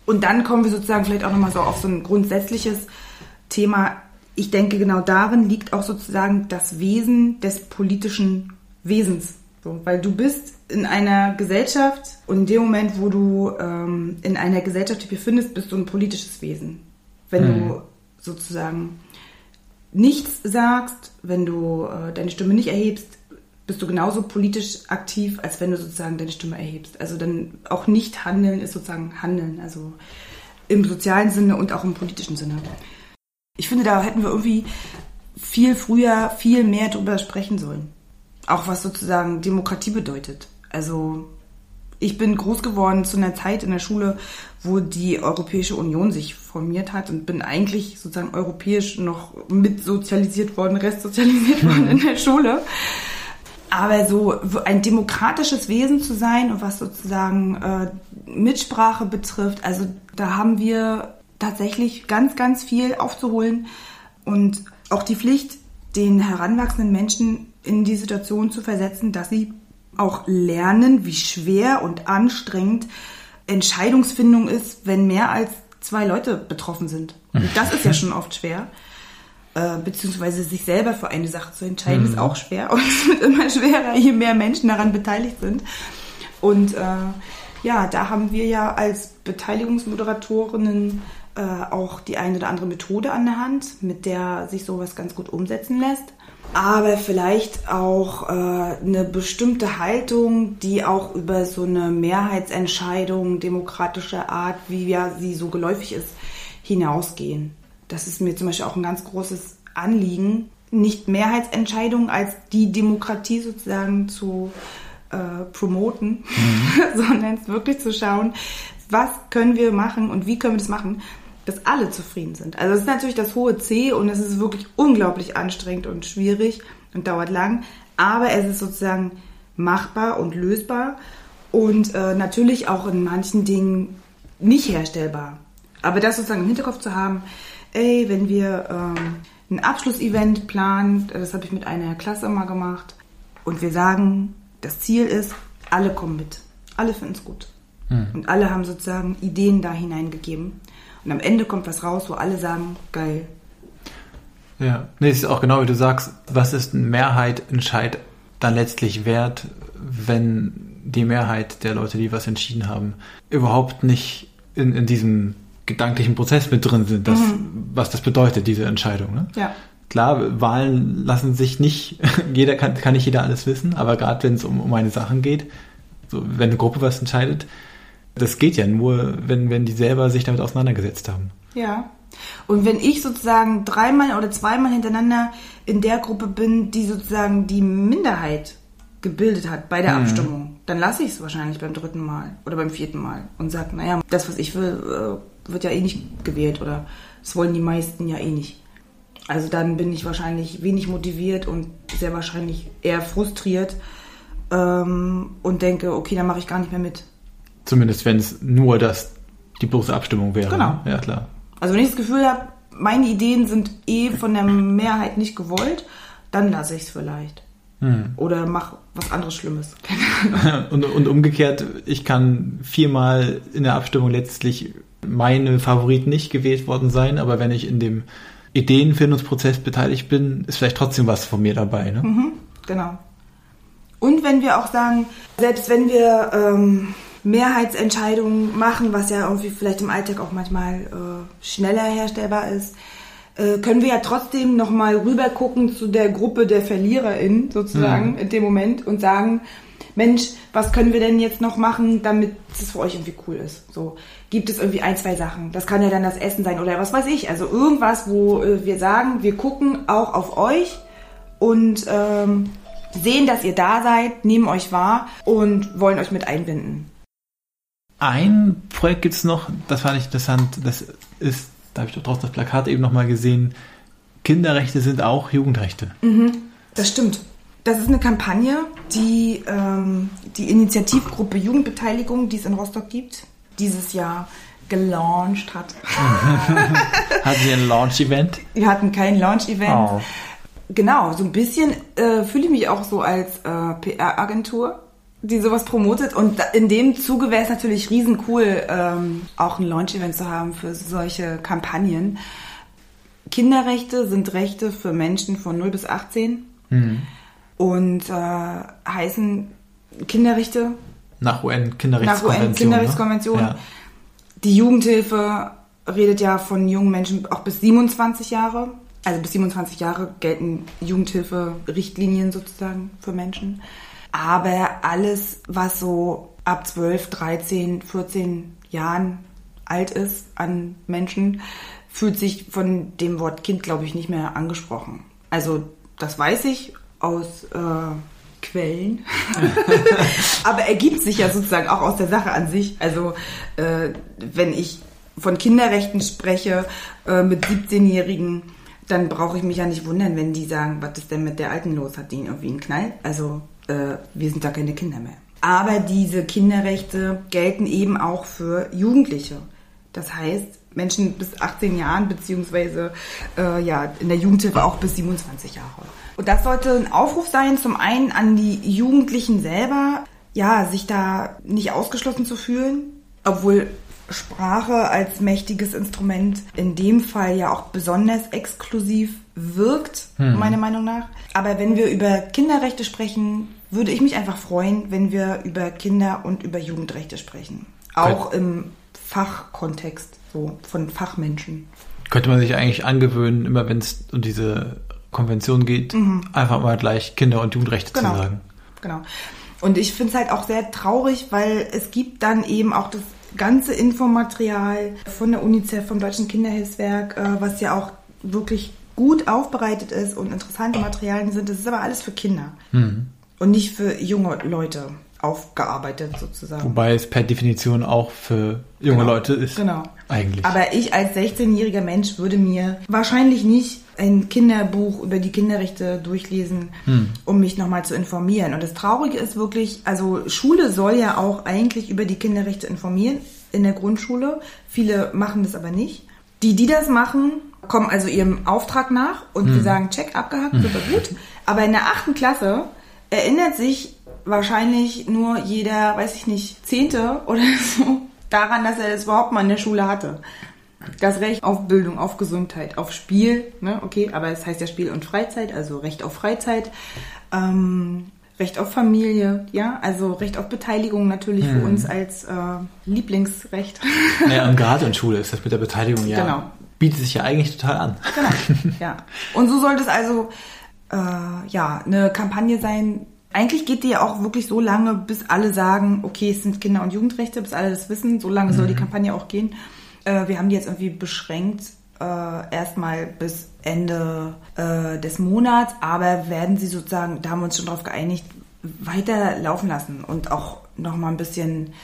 und dann kommen wir sozusagen vielleicht auch nochmal so auf so ein grundsätzliches Thema. Ich denke, genau darin liegt auch sozusagen das Wesen des politischen Wesens. So, weil du bist in einer Gesellschaft und in dem Moment, wo du ähm, in einer Gesellschaft dich befindest, bist du ein politisches Wesen. Wenn mhm. du sozusagen nichts sagst, wenn du äh, deine Stimme nicht erhebst, bist du genauso politisch aktiv, als wenn du sozusagen deine Stimme erhebst. Also dann auch nicht handeln ist sozusagen handeln, also im sozialen Sinne und auch im politischen Sinne. Ich finde, da hätten wir irgendwie viel früher, viel mehr drüber sprechen sollen auch was sozusagen Demokratie bedeutet. Also ich bin groß geworden zu einer Zeit in der Schule, wo die Europäische Union sich formiert hat und bin eigentlich sozusagen europäisch noch mit sozialisiert worden, restsozialisiert worden in der Schule. Aber so ein demokratisches Wesen zu sein und was sozusagen äh, Mitsprache betrifft, also da haben wir tatsächlich ganz, ganz viel aufzuholen und auch die Pflicht, den heranwachsenden Menschen in die Situation zu versetzen, dass sie auch lernen, wie schwer und anstrengend Entscheidungsfindung ist, wenn mehr als zwei Leute betroffen sind. Und das ist ja schon oft schwer. Äh, beziehungsweise sich selber für eine Sache zu entscheiden, mhm. ist auch schwer. Und es wird immer schwerer, je mehr Menschen daran beteiligt sind. Und äh, ja, da haben wir ja als Beteiligungsmoderatorinnen äh, auch die eine oder andere Methode an der Hand, mit der sich sowas ganz gut umsetzen lässt aber vielleicht auch äh, eine bestimmte Haltung, die auch über so eine Mehrheitsentscheidung demokratischer Art, wie ja sie so geläufig ist, hinausgehen. Das ist mir zum Beispiel auch ein ganz großes Anliegen, nicht Mehrheitsentscheidungen als die Demokratie sozusagen zu äh, promoten, mhm. sondern wirklich zu schauen, was können wir machen und wie können wir das machen, dass alle zufrieden sind. Also es ist natürlich das hohe C und es ist wirklich unglaublich anstrengend und schwierig und dauert lang, aber es ist sozusagen machbar und lösbar und äh, natürlich auch in manchen Dingen nicht herstellbar. Aber das sozusagen im Hinterkopf zu haben, ey, wenn wir ähm, ein Abschlussevent planen, das habe ich mit einer Klasse mal gemacht, und wir sagen, das Ziel ist, alle kommen mit. Alle finden es gut. Hm. Und alle haben sozusagen Ideen da hineingegeben. Und am Ende kommt was raus, wo alle sagen, geil. Ja, nee, es ist auch genau wie du sagst, was ist ein Mehrheitentscheid dann letztlich wert, wenn die Mehrheit der Leute, die was entschieden haben, überhaupt nicht in, in diesem gedanklichen Prozess mit drin sind, das, mhm. was das bedeutet, diese Entscheidung. Ne? Ja. Klar, Wahlen lassen sich nicht, jeder kann, kann nicht jeder alles wissen, aber gerade wenn es um, um eine Sache geht, so, wenn eine Gruppe was entscheidet, das geht ja nur, wenn, wenn die selber sich damit auseinandergesetzt haben. Ja. Und wenn ich sozusagen dreimal oder zweimal hintereinander in der Gruppe bin, die sozusagen die Minderheit gebildet hat bei der mhm. Abstimmung, dann lasse ich es wahrscheinlich beim dritten Mal oder beim vierten Mal und sage, naja, das, was ich will, äh, wird ja eh nicht gewählt oder das wollen die meisten ja eh nicht. Also dann bin ich wahrscheinlich wenig motiviert und sehr wahrscheinlich eher frustriert ähm, und denke, okay, dann mache ich gar nicht mehr mit. Zumindest wenn es nur das, die bloße Abstimmung wäre. Genau. Ja, klar. Also wenn ich das Gefühl habe, meine Ideen sind eh von der Mehrheit nicht gewollt, dann lasse ich es vielleicht. Hm. Oder mach was anderes Schlimmes. und, und umgekehrt, ich kann viermal in der Abstimmung letztlich meine Favoriten nicht gewählt worden sein, aber wenn ich in dem Ideenfindungsprozess beteiligt bin, ist vielleicht trotzdem was von mir dabei. Ne? Mhm, genau. Und wenn wir auch sagen, selbst wenn wir ähm, Mehrheitsentscheidungen machen, was ja irgendwie vielleicht im Alltag auch manchmal äh, schneller herstellbar ist, äh, können wir ja trotzdem nochmal rüber gucken zu der Gruppe der VerliererInnen sozusagen mhm. in dem Moment und sagen, Mensch, was können wir denn jetzt noch machen, damit es für euch irgendwie cool ist? So, gibt es irgendwie ein, zwei Sachen. Das kann ja dann das Essen sein oder was weiß ich. Also irgendwas, wo äh, wir sagen, wir gucken auch auf euch und ähm, sehen, dass ihr da seid, nehmen euch wahr und wollen euch mit einbinden. Ein Projekt gibt es noch, das fand ich interessant, das ist, da habe ich doch draußen das Plakat eben nochmal gesehen, Kinderrechte sind auch Jugendrechte. Mhm, das stimmt. Das ist eine Kampagne, die ähm, die Initiativgruppe Jugendbeteiligung, die es in Rostock gibt, dieses Jahr gelauncht hat. Hatten Sie ein Launch-Event? Wir hatten kein Launch-Event. Oh. Genau, so ein bisschen äh, fühle ich mich auch so als äh, PR-Agentur, die sowas promotet. Und in dem Zuge wäre es natürlich riesencool, ähm, auch ein Launch-Event zu haben für solche Kampagnen. Kinderrechte sind Rechte für Menschen von 0 bis 18 mhm. und äh, heißen Kinderrechte nach UN-Kinderrechtskonvention. Nach UN-Kinderrechtskonvention. Ne? Ja. Die Jugendhilfe redet ja von jungen Menschen auch bis 27 Jahre. Also bis 27 Jahre gelten Jugendhilfe-Richtlinien sozusagen für Menschen. Aber alles, was so ab 12, 13, 14 Jahren alt ist an Menschen, fühlt sich von dem Wort Kind, glaube ich, nicht mehr angesprochen. Also das weiß ich aus äh, Quellen, aber ergibt sich ja sozusagen auch aus der Sache an sich. Also äh, wenn ich von Kinderrechten spreche äh, mit 17-Jährigen, dann brauche ich mich ja nicht wundern, wenn die sagen, was ist denn mit der Alten los? Hat die irgendwie einen Knall? Also äh, wir sind da keine Kinder mehr. Aber diese Kinderrechte gelten eben auch für Jugendliche. Das heißt, Menschen bis 18 Jahren, beziehungsweise äh, ja, in der Jugendhilfe auch bis 27 Jahre. Und das sollte ein Aufruf sein, zum einen an die Jugendlichen selber, ja, sich da nicht ausgeschlossen zu fühlen, obwohl Sprache als mächtiges Instrument in dem Fall ja auch besonders exklusiv wirkt, hm. meiner Meinung nach. Aber wenn wir über Kinderrechte sprechen, würde ich mich einfach freuen, wenn wir über Kinder- und über Jugendrechte sprechen. Auch im Fachkontext, so von Fachmenschen. Könnte man sich eigentlich angewöhnen, immer wenn es um diese Konvention geht, mhm. einfach mal gleich Kinder- und Jugendrechte genau. zu sagen. Genau. Und ich finde es halt auch sehr traurig, weil es gibt dann eben auch das ganze Infomaterial von der UNICEF, vom Deutschen Kinderhilfswerk, äh, was ja auch wirklich gut aufbereitet ist und interessante Materialien sind. Das ist aber alles für Kinder mhm. und nicht für junge Leute aufgearbeitet sozusagen. Wobei es per Definition auch für junge genau. Leute ist. Genau. Eigentlich. Aber ich als 16-jähriger Mensch würde mir wahrscheinlich nicht ein Kinderbuch über die Kinderrechte durchlesen, hm. um mich nochmal zu informieren. Und das Traurige ist wirklich, also Schule soll ja auch eigentlich über die Kinderrechte informieren in der Grundschule. Viele machen das aber nicht. Die, die das machen, kommen also ihrem Auftrag nach und hm. wir sagen, check, abgehakt, super gut. Aber in der achten Klasse erinnert sich wahrscheinlich nur jeder, weiß ich nicht, Zehnte oder so daran, dass er das überhaupt mal in der Schule hatte. Das Recht auf Bildung, auf Gesundheit, auf Spiel, ne, okay, aber es heißt ja Spiel und Freizeit, also Recht auf Freizeit, ähm, Recht auf Familie, ja, also Recht auf Beteiligung natürlich hm. für uns als äh, Lieblingsrecht. Ja, und gerade in Schule ist das mit der Beteiligung ja, genau. bietet sich ja eigentlich total an. Genau, ja. Und so sollte es also, äh, ja, eine Kampagne sein, eigentlich geht die ja auch wirklich so lange, bis alle sagen, okay, es sind Kinder- und Jugendrechte, bis alle das wissen. So lange mhm. soll die mhm. Kampagne auch gehen. Äh, wir haben die jetzt irgendwie beschränkt, äh, erstmal bis Ende äh, des Monats, aber werden sie sozusagen, da haben wir uns schon darauf geeinigt, weiter laufen lassen und auch nochmal ein bisschen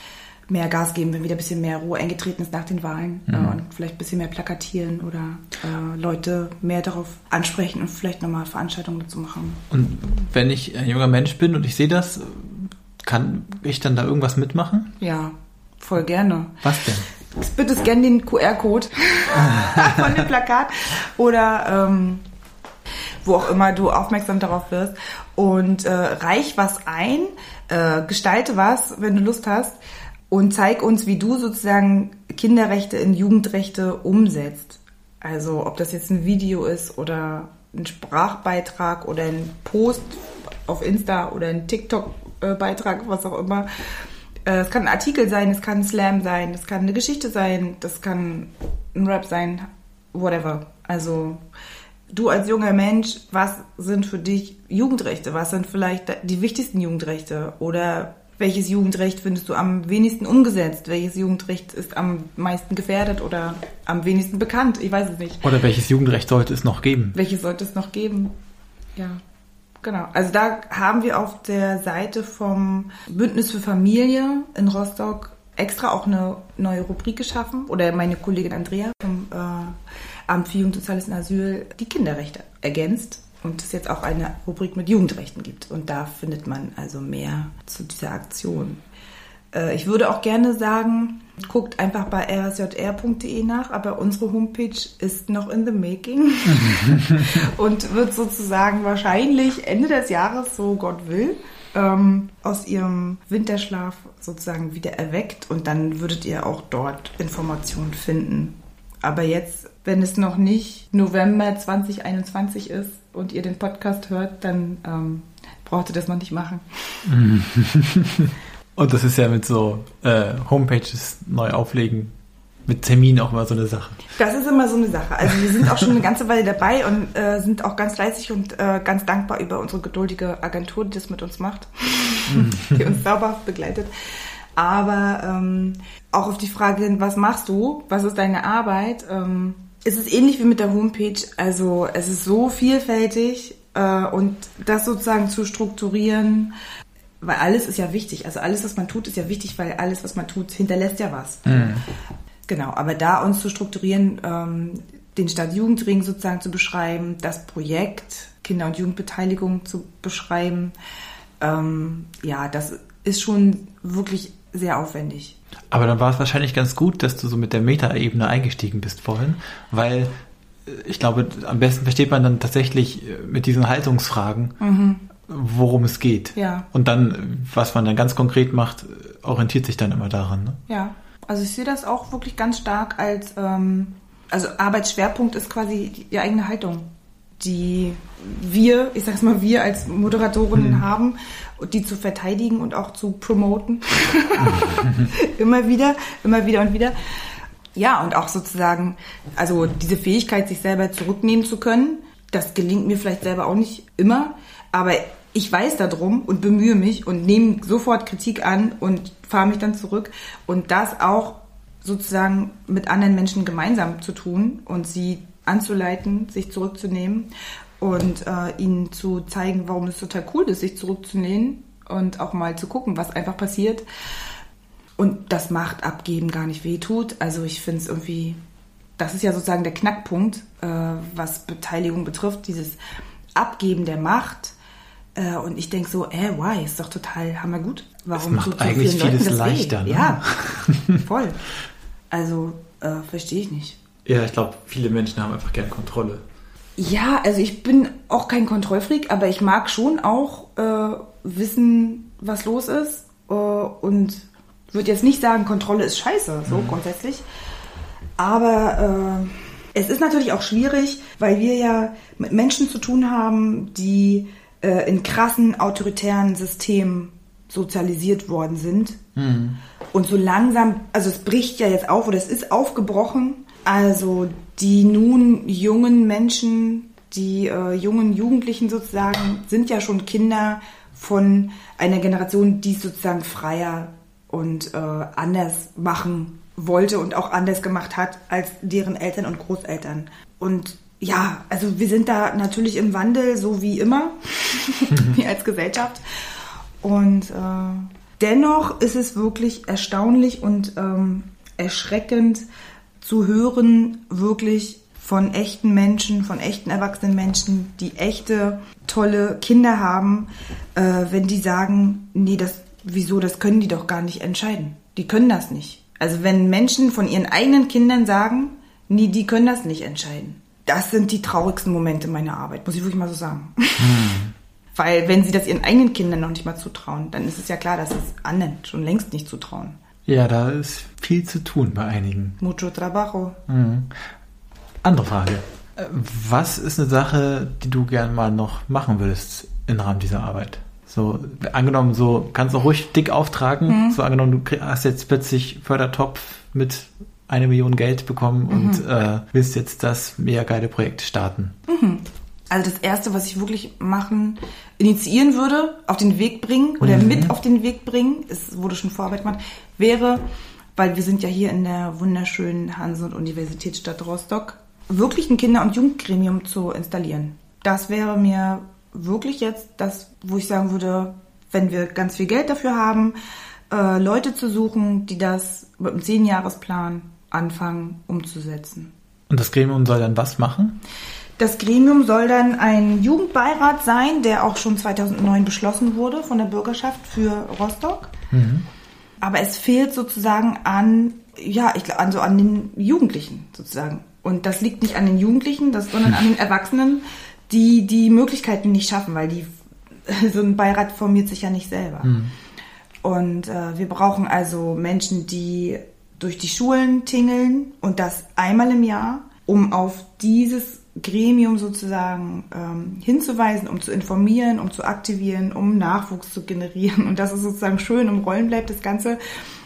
mehr Gas geben, wenn wieder ein bisschen mehr Ruhe eingetreten ist nach den Wahlen mhm. äh, und vielleicht ein bisschen mehr plakatieren oder äh, Leute mehr darauf ansprechen und vielleicht nochmal Veranstaltungen dazu machen. Und wenn ich ein junger Mensch bin und ich sehe das, kann ich dann da irgendwas mitmachen? Ja, voll gerne. Was denn? Bitte scan den QR-Code von dem Plakat oder ähm, wo auch immer du aufmerksam darauf wirst und äh, reich was ein, äh, gestalte was, wenn du Lust hast und zeig uns, wie du sozusagen Kinderrechte in Jugendrechte umsetzt. Also ob das jetzt ein Video ist oder ein Sprachbeitrag oder ein Post auf Insta oder ein TikTok-Beitrag, was auch immer. Äh, es kann ein Artikel sein, es kann ein Slam sein, es kann eine Geschichte sein, das kann ein Rap sein, whatever. Also du als junger Mensch, was sind für dich Jugendrechte? Was sind vielleicht die wichtigsten Jugendrechte? Oder welches Jugendrecht findest du am wenigsten umgesetzt? Welches Jugendrecht ist am meisten gefährdet oder am wenigsten bekannt? Ich weiß es nicht. Oder welches Jugendrecht sollte es noch geben? Welches sollte es noch geben? Ja, genau. Also da haben wir auf der Seite vom Bündnis für Familie in Rostock extra auch eine neue Rubrik geschaffen. Oder meine Kollegin Andrea vom äh, Amt für Jugendsoziales und Asyl die Kinderrechte ergänzt und es jetzt auch eine Rubrik mit Jugendrechten gibt. Und da findet man also mehr zu dieser Aktion. Äh, ich würde auch gerne sagen, guckt einfach bei rsjr.de nach, aber unsere Homepage ist noch in the making und wird sozusagen wahrscheinlich Ende des Jahres, so Gott will, ähm, aus ihrem Winterschlaf sozusagen wieder erweckt und dann würdet ihr auch dort Informationen finden. Aber jetzt, wenn es noch nicht November 2021 ist und ihr den Podcast hört, dann ähm, braucht ihr das noch nicht machen. Und das ist ja mit so äh, Homepages neu auflegen, mit Terminen auch immer so eine Sache. Das ist immer so eine Sache. Also wir sind auch schon eine ganze Weile dabei und äh, sind auch ganz fleißig und äh, ganz dankbar über unsere geduldige Agentur, die das mit uns macht, die uns sauberhaft begleitet. Aber ähm, auch auf die Frage, was machst du, was ist deine Arbeit, ähm, ist es ähnlich wie mit der Homepage. Also es ist so vielfältig äh, und das sozusagen zu strukturieren, weil alles ist ja wichtig. Also alles, was man tut, ist ja wichtig, weil alles, was man tut, hinterlässt ja was. Mhm. Genau, aber da uns zu strukturieren, ähm, den Stadtjugendring sozusagen zu beschreiben, das Projekt Kinder- und Jugendbeteiligung zu beschreiben, ähm, ja, das ist schon wirklich sehr aufwendig. Aber dann war es wahrscheinlich ganz gut, dass du so mit der Metaebene eingestiegen bist vorhin, weil äh, ich glaube, am besten versteht man dann tatsächlich äh, mit diesen Haltungsfragen, mhm worum es geht. Ja. Und dann, was man dann ganz konkret macht, orientiert sich dann immer daran. Ne? Ja, also ich sehe das auch wirklich ganz stark als, ähm, also Arbeitsschwerpunkt ist quasi die eigene Haltung, die wir, ich sag's mal, wir als Moderatorinnen hm. haben, die zu verteidigen und auch zu promoten. immer wieder, immer wieder und wieder. Ja, und auch sozusagen, also diese Fähigkeit, sich selber zurücknehmen zu können, das gelingt mir vielleicht selber auch nicht immer, aber ich weiß darum und bemühe mich und nehme sofort Kritik an und fahre mich dann zurück. Und das auch sozusagen mit anderen Menschen gemeinsam zu tun und sie anzuleiten, sich zurückzunehmen und äh, ihnen zu zeigen, warum es total cool ist, sich zurückzunehmen und auch mal zu gucken, was einfach passiert. Und das macht abgeben gar nicht weh tut. Also ich finde es irgendwie, das ist ja sozusagen der Knackpunkt, äh, was Beteiligung betrifft, dieses Abgeben der Macht äh, und ich denke so, äh, why, ist doch total hammergut. Warum das macht so eigentlich vieles leichter. Ne? Ja, voll. Also, äh, verstehe ich nicht. Ja, ich glaube, viele Menschen haben einfach gern Kontrolle. Ja, also ich bin auch kein Kontrollfreak, aber ich mag schon auch äh, wissen, was los ist. Äh, und würde jetzt nicht sagen, Kontrolle ist scheiße, so mhm. grundsätzlich. Aber äh, es ist natürlich auch schwierig, weil wir ja mit Menschen zu tun haben, die äh, in krassen autoritären Systemen sozialisiert worden sind. Mhm. Und so langsam, also es bricht ja jetzt auf oder es ist aufgebrochen. Also die nun jungen Menschen, die äh, jungen Jugendlichen sozusagen, sind ja schon Kinder von einer Generation, die sozusagen freier und äh, anders machen wollte und auch anders gemacht hat als deren Eltern und Großeltern. Und ja, also wir sind da natürlich im Wandel, so wie immer, wie als Gesellschaft. Und äh, dennoch ist es wirklich erstaunlich und ähm, erschreckend zu hören, wirklich von echten Menschen, von echten erwachsenen Menschen, die echte, tolle Kinder haben, äh, wenn die sagen, nee, das, wieso, das können die doch gar nicht entscheiden. Die können das nicht. Also wenn Menschen von ihren eigenen Kindern sagen, nee, die können das nicht entscheiden das sind die traurigsten Momente meiner Arbeit, muss ich wirklich mal so sagen. Hm. Weil wenn sie das ihren eigenen Kindern noch nicht mal zutrauen, dann ist es ja klar, dass es anderen schon längst nicht zutrauen. Ja, da ist viel zu tun bei einigen. Mucho trabajo. Mhm. Andere Frage. Was ist eine Sache, die du gern mal noch machen würdest im Rahmen dieser Arbeit? So, angenommen, so kannst du ruhig dick auftragen. Mhm. So angenommen, du hast jetzt plötzlich Fördertopf mit eine Million Geld bekommen mhm. und äh, willst jetzt das mega geile Projekt starten? Mhm. Also das Erste, was ich wirklich machen, initiieren würde, auf den Weg bringen oder mhm. mit auf den Weg bringen, es wurde schon Vorarbeit gemacht, wäre, weil wir sind ja hier in der wunderschönen Hanse- und Universitätsstadt Rostock, wirklich ein Kinder- und Jugendgremium zu installieren. Das wäre mir wirklich jetzt das, wo ich sagen würde, wenn wir ganz viel Geld dafür haben, äh, Leute zu suchen, die das mit einem Zehnjahresplan anfangen umzusetzen. Und das Gremium soll dann was machen? Das Gremium soll dann ein Jugendbeirat sein, der auch schon 2009 beschlossen wurde von der Bürgerschaft für Rostock. Aber es fehlt sozusagen an, ja, ich glaube, an, so an den Jugendlichen sozusagen. Und das liegt nicht an den Jugendlichen, das, sondern an den Erwachsenen, die die Möglichkeiten nicht schaffen, weil die so ein Beirat formiert sich ja nicht selber. Und äh, wir brauchen also Menschen, die durch die Schulen tingeln und das einmal im Jahr, um auf dieses Gremium sozusagen ähm, hinzuweisen, um zu informieren, um zu aktivieren, um Nachwuchs zu generieren. Und das ist sozusagen schön im Rollen bleibt das Ganze.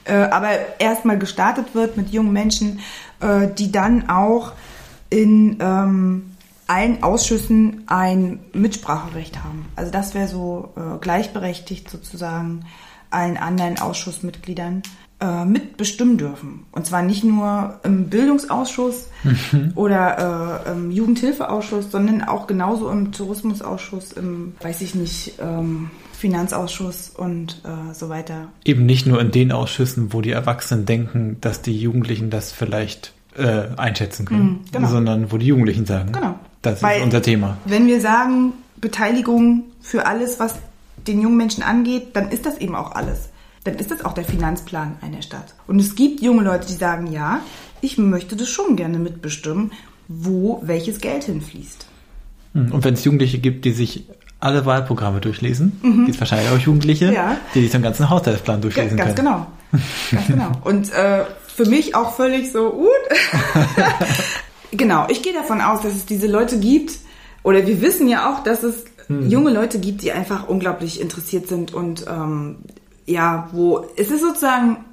Äh, aber erstmal gestartet wird mit jungen Menschen, äh, die dann auch in ähm, allen Ausschüssen ein Mitspracherecht haben. Also das wäre so äh, gleichberechtigt sozusagen allen anderen Ausschussmitgliedern äh, mitbestimmen dürfen. Und zwar nicht nur im Bildungsausschuss oder äh, im Jugendhilfeausschuss, sondern auch genauso im Tourismusausschuss, im, weiß ich nicht, ähm, Finanzausschuss und äh, so weiter. Eben nicht nur in den Ausschüssen, wo die Erwachsenen denken, dass die Jugendlichen das vielleicht äh, einschätzen können, Mhm, genau. sondern wo die Jugendlichen sagen, Genau. das Weil- ist unser Thema. Wenn wir sagen, Beteiligung für alles, was den jungen Menschen angeht, dann ist das eben auch alles. Dann ist das auch der Finanzplan einer Stadt. Und es gibt junge Leute, die sagen, ja, ich möchte das schon gerne mitbestimmen, wo welches Geld hinfließt. Hm, Und wenn es Jugendliche gibt, die sich alle Wahlprogramme durchlesen, gibt es wahrscheinlich auch Jugendliche, Mhm. Ja. die sich den ganzen Haushaltsplan durchlesen Ganz können. genau. Ganz genau. Und äh, für mich auch völlig so gut. genau, ich gehe davon aus, dass es diese Leute gibt, oder wir wissen ja auch, dass es junge Leute gibt, die einfach unglaublich interessiert sind und ähm, ja, wo es ist sozusagen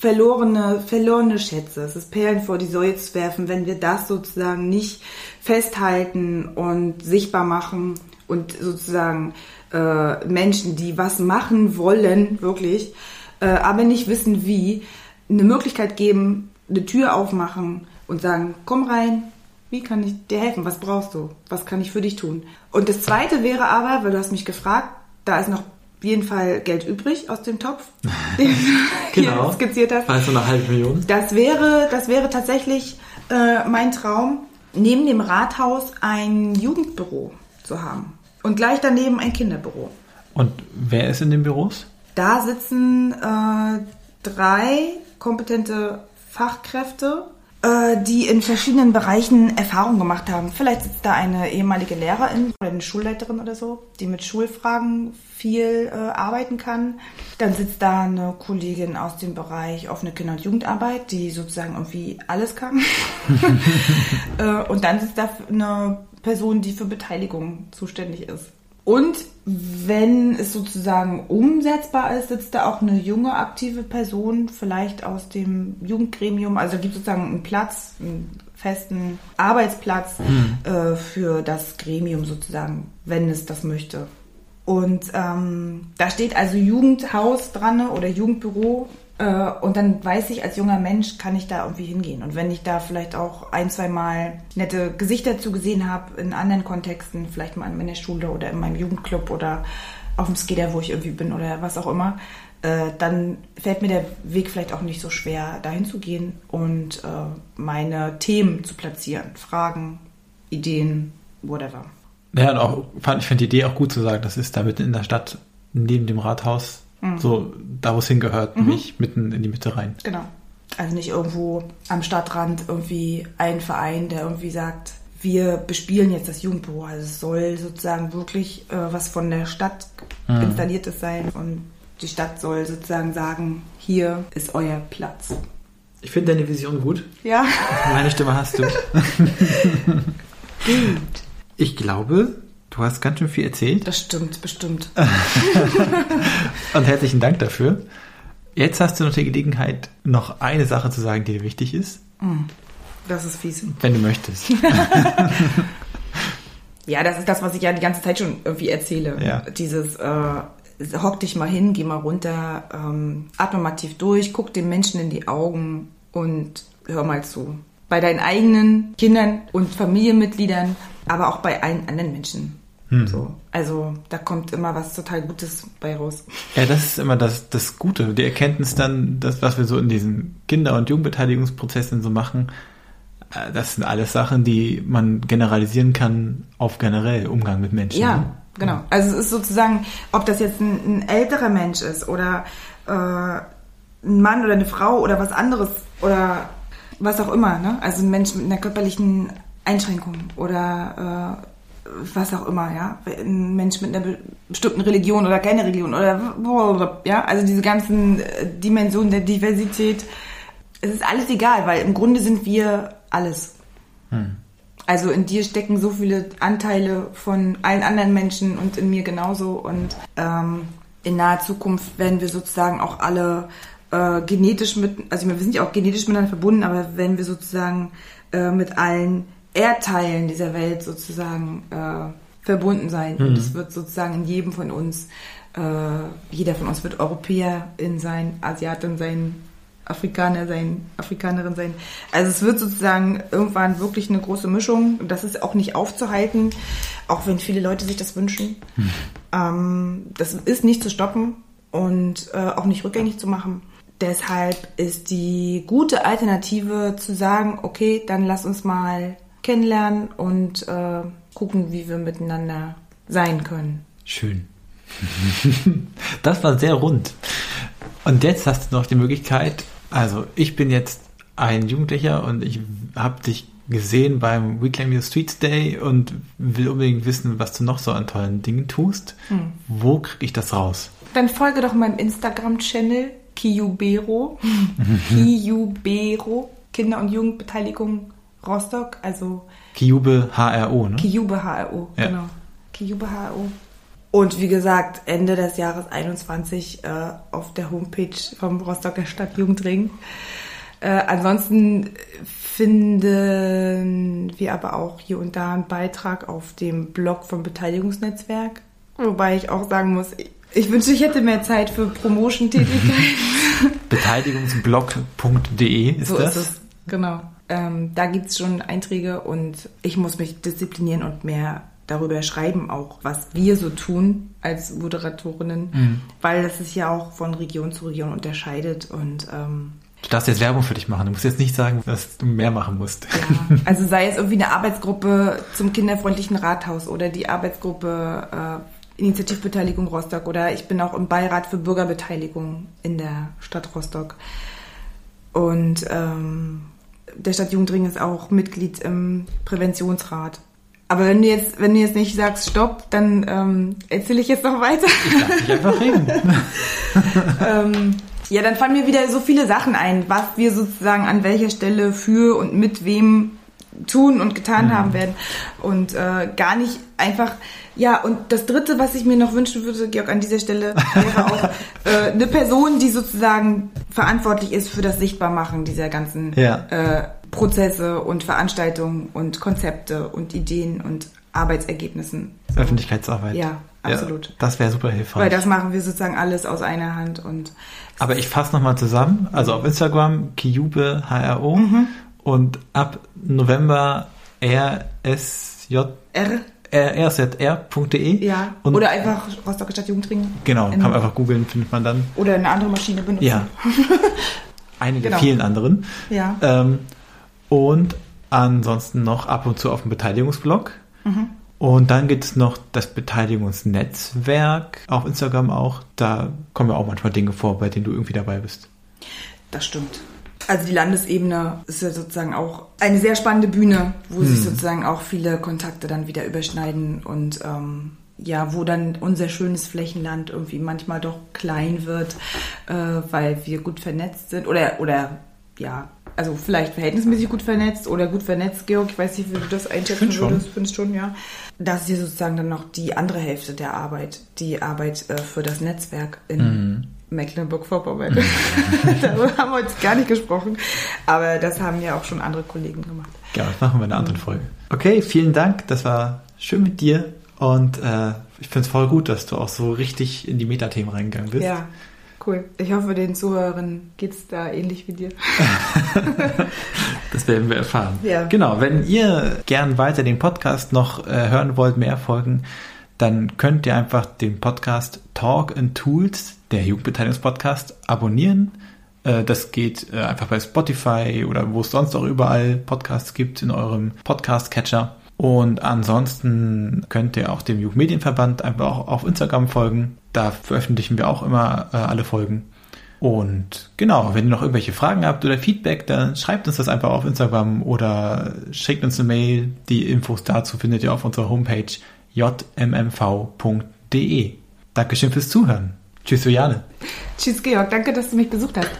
verlorene, verlorene Schätze. Es ist Perlen vor die Säue zu werfen, wenn wir das sozusagen nicht festhalten und sichtbar machen und sozusagen äh, Menschen, die was machen wollen, wirklich, äh, aber nicht wissen wie, eine Möglichkeit geben, eine Tür aufmachen und sagen, komm rein, wie kann ich dir helfen? Was brauchst du? Was kann ich für dich tun? Und das zweite wäre aber, weil du hast mich gefragt, da ist noch jeden Fall Geld übrig aus dem Topf, den du Genau. skizziert hast. Also eine halbe Million. Das wäre, das wäre tatsächlich äh, mein Traum, neben dem Rathaus ein Jugendbüro zu haben. Und gleich daneben ein Kinderbüro. Und wer ist in den Büros? Da sitzen äh, drei kompetente Fachkräfte, äh, die in verschiedenen Bereichen Erfahrung gemacht haben. Vielleicht sitzt da eine ehemalige Lehrerin oder eine Schulleiterin oder so, die mit Schulfragen viel äh, arbeiten kann. Dann sitzt da eine Kollegin aus dem Bereich offene Kinder- und Jugendarbeit, die sozusagen irgendwie alles kann. äh, und dann sitzt da eine Person, die für Beteiligung zuständig ist. Und wenn es sozusagen umsetzbar ist, sitzt da auch eine junge, aktive Person, vielleicht aus dem Jugendgremium. Also da gibt es sozusagen einen Platz, einen festen Arbeitsplatz äh, für das Gremium sozusagen, wenn es das möchte. Und ähm, da steht also Jugendhaus dran oder Jugendbüro. Äh, und dann weiß ich, als junger Mensch kann ich da irgendwie hingehen. Und wenn ich da vielleicht auch ein, zwei Mal nette Gesichter zu gesehen habe in anderen Kontexten, vielleicht mal in meiner Schule oder in meinem Jugendclub oder auf dem Skater, wo ich irgendwie bin oder was auch immer, äh, dann fällt mir der Weg vielleicht auch nicht so schwer, dahin zu gehen und äh, meine Themen zu platzieren. Fragen, Ideen, whatever. Ja, und auch, fand, ich finde die Idee auch gut zu sagen, das ist da mitten in der Stadt, neben dem Rathaus, Mhm. so da, wo es hingehört, nämlich mitten in die Mitte rein. Genau. Also nicht irgendwo am Stadtrand irgendwie ein Verein, der irgendwie sagt, wir bespielen jetzt das Jugendbüro. Also es soll sozusagen wirklich äh, was von der Stadt Mhm. installiertes sein und die Stadt soll sozusagen sagen, hier ist euer Platz. Ich finde deine Vision gut. Ja. Meine Stimme hast du. Ich glaube, du hast ganz schön viel erzählt Das stimmt, bestimmt. und herzlichen Dank dafür. Jetzt hast du noch die Gelegenheit, noch eine Sache zu sagen, die dir wichtig ist, Das ist fies. wenn du möchtest. Ja, das ist das, was ich ja die ganze Zeit schon irgendwie erzähle. Ja. Dieses, äh, hock dich mal hin, geh mal runter, ähm, atme mal tief durch, guck dem Menschen in die Augen und hör mal zu. Bei deinen eigenen Kindern und Familienmitgliedern, aber auch bei allen anderen Menschen. So. Also da kommt immer was total Gutes bei raus. Ja, das ist immer das, das Gute. Die Erkenntnis dann, das, was wir so in diesen Kinder- und Jugendbeteiligungsprozessen so machen, äh, das sind alles Sachen, die man generalisieren kann auf generell Umgang mit Menschen. Ja, ne? genau. Also es ist sozusagen, ob das jetzt ein, ein älterer Mensch ist oder äh, ein Mann oder eine Frau oder was anderes oder was auch immer, ne? Also ein Mensch mit einer körperlichen Einschränkung oder äh, was auch immer, ja, ein Mensch mit einer be- bestimmten Religion oder keine Religion oder ja, also diese ganzen äh, Dimensionen der Diversität, es ist alles egal, weil im Grunde sind wir alles. Also in dir stecken so viele Anteile von allen anderen Menschen und in mir genauso und ähm, in naher Zukunft werden wir sozusagen auch alle äh, genetisch mit, also wir sind ja auch genetisch miteinander verbunden, aber wenn wir sozusagen äh, mit allen Erdteilen dieser Welt sozusagen äh, verbunden sein. Und es wird sozusagen in jedem von uns, äh, jeder von uns wird Europäerin sein, Asiatin sein, Afrikaner sein, Afrikanerin sein. Also es wird sozusagen irgendwann wirklich eine große Mischung. Und das ist auch nicht aufzuhalten, auch wenn viele Leute sich das wünschen. Ähm, das ist nicht zu stoppen und äh, auch nicht rückgängig zu machen. Deshalb ist die gute Alternative zu sagen, okay, dann lass uns mal kennenlernen und äh, gucken, wie wir miteinander sein können. Schön. das war sehr rund. Und jetzt hast du noch die Möglichkeit, also ich bin jetzt ein Jugendlicher und ich habe dich gesehen beim Reclaim Your Streets Day und will unbedingt wissen, was du noch so an tollen Dingen tust. Wo kriege ich das raus? Dann folge doch meinem Instagram-Channel Kiyubero. Kiyubero, Kinder- und Jugendbeteiligung Rostock, also Kiube HRO, ne? Kiyube HRO, Ja. genau. Kiyube HRO. Und wie gesagt, Ende des Jahres 21 äh, auf der Homepage vom Rostocker Stadtjugendring. Äh, ansonsten finden wir aber auch hier und da einen Beitrag auf dem Blog vom Beteiligungsnetzwerk. Wobei ich auch sagen muss, ich, ich wünschte, ich hätte mehr Zeit für Promotion-Tätigkeiten. Beteiligungsblog.de ist so das? ist es, genau. Ähm, da gibt's schon Einträge und ich muss mich disziplinieren und mehr darüber schreiben, auch was wir so tun als Moderatorinnen, Mhm. weil das sich ja auch von Region zu Region unterscheidet und ähm, Du darfst jetzt Werbung für dich machen. Du musst jetzt nicht sagen, dass du mehr machen musst. ja, also sei es irgendwie eine Arbeitsgruppe zum kinderfreundlichen Rathaus oder die Arbeitsgruppe äh, Initiativbeteiligung Rostock oder ich bin auch im Beirat für Bürgerbeteiligung in der Stadt Rostock. Und ähm, der Stadtjugendring ist auch Mitglied im Präventionsrat. Aber wenn du jetzt, wenn du jetzt nicht sagst Stopp, dann ähm, erzähle ich jetzt noch weiter. Lass dich einfach reden. ähm, ja, dann fallen mir wieder so viele Sachen ein, was wir sozusagen an welcher Stelle für und mit wem tun und getan haben werden. Und äh, gar nicht einfach, ja, und das Dritte, was ich mir noch wünschen würde, Georg, an dieser Stelle, wäre auch äh, eine Person, die sozusagen verantwortlich ist für das Sichtbarmachen dieser ganzen Ja. äh, Prozesse und Veranstaltungen und Konzepte und Ideen und Arbeitsergebnissen. Öffentlichkeitsarbeit. Ja, absolut. Ja, das wäre super hilfreich. Weil das machen wir sozusagen alles aus einer Hand und Aber ich fasse nochmal zusammen. Also auf Instagram Kiube HRO Mhm. Und ab November rsj R, rzr.de. ja. Und Oder einfach Rostocker Stadtjugendring. genau, in- kann man einfach googeln, findet man dann. Oder eine andere Maschine benutzen. Ja. Eine der Genau. vielen anderen. Ja. Ähm, und ansonsten noch ab und zu auf dem Beteiligungsblog. Mhm. Und dann gibt es noch das Beteiligungsnetzwerk auf Instagram auch. Da kommen ja auch manchmal Dinge vor, bei denen du irgendwie dabei bist. Das stimmt. Also die Landesebene ist ja sozusagen auch eine sehr spannende Bühne, wo sich sozusagen auch viele Kontakte dann wieder überschneiden und ähm, ja, wo dann unser schönes Flächenland irgendwie manchmal doch klein wird, äh, weil wir gut vernetzt sind oder oder ja, also vielleicht verhältnismäßig gut vernetzt oder gut vernetzt, Georg. Ich weiß nicht, wie du das einschätzen find würdest. Findest schon, ja. Das ist hier sozusagen dann noch die andere Hälfte der Arbeit, die Arbeit äh, für das Netzwerk in Mecklenburg-Vorpommern. Darüber haben wir jetzt gar nicht gesprochen, aber das haben ja auch schon andere Kollegen gemacht. Ja, das machen wir in einer anderen Folge. Okay, vielen Dank. Das war schön mit dir. Und äh, ich finde es voll gut, dass du auch so richtig in die Metathemen reingegangen bist. Ja, cool. Ich hoffe, den Zuhörern geht's da ähnlich wie dir. Das werden wir erfahren. Ja. Genau, wenn ihr gern weiter den Podcast noch äh, hören wollt, mehr Folgen, dann könnt ihr einfach den Podcast Talk and Tools, der Jugendbeteiligungspodcast, abonnieren. Äh, das geht äh, einfach bei Spotify oder wo es sonst auch überall Podcasts gibt in eurem Podcast-Catcher. Und ansonsten könnt ihr auch dem Jugendmedienverband einfach auch auf Instagram folgen. Da veröffentlichen wir auch immer äh, alle Folgen. Und genau, wenn ihr noch irgendwelche Fragen habt oder Feedback, dann schreibt uns das einfach auf Instagram oder schickt uns eine Mail. Die Infos dazu findet ihr auf unserer Homepage jmmv.de. Dankeschön fürs Zuhören. Tschüss, Juliane. Tschüss, Georg. Danke, dass du mich besucht hast.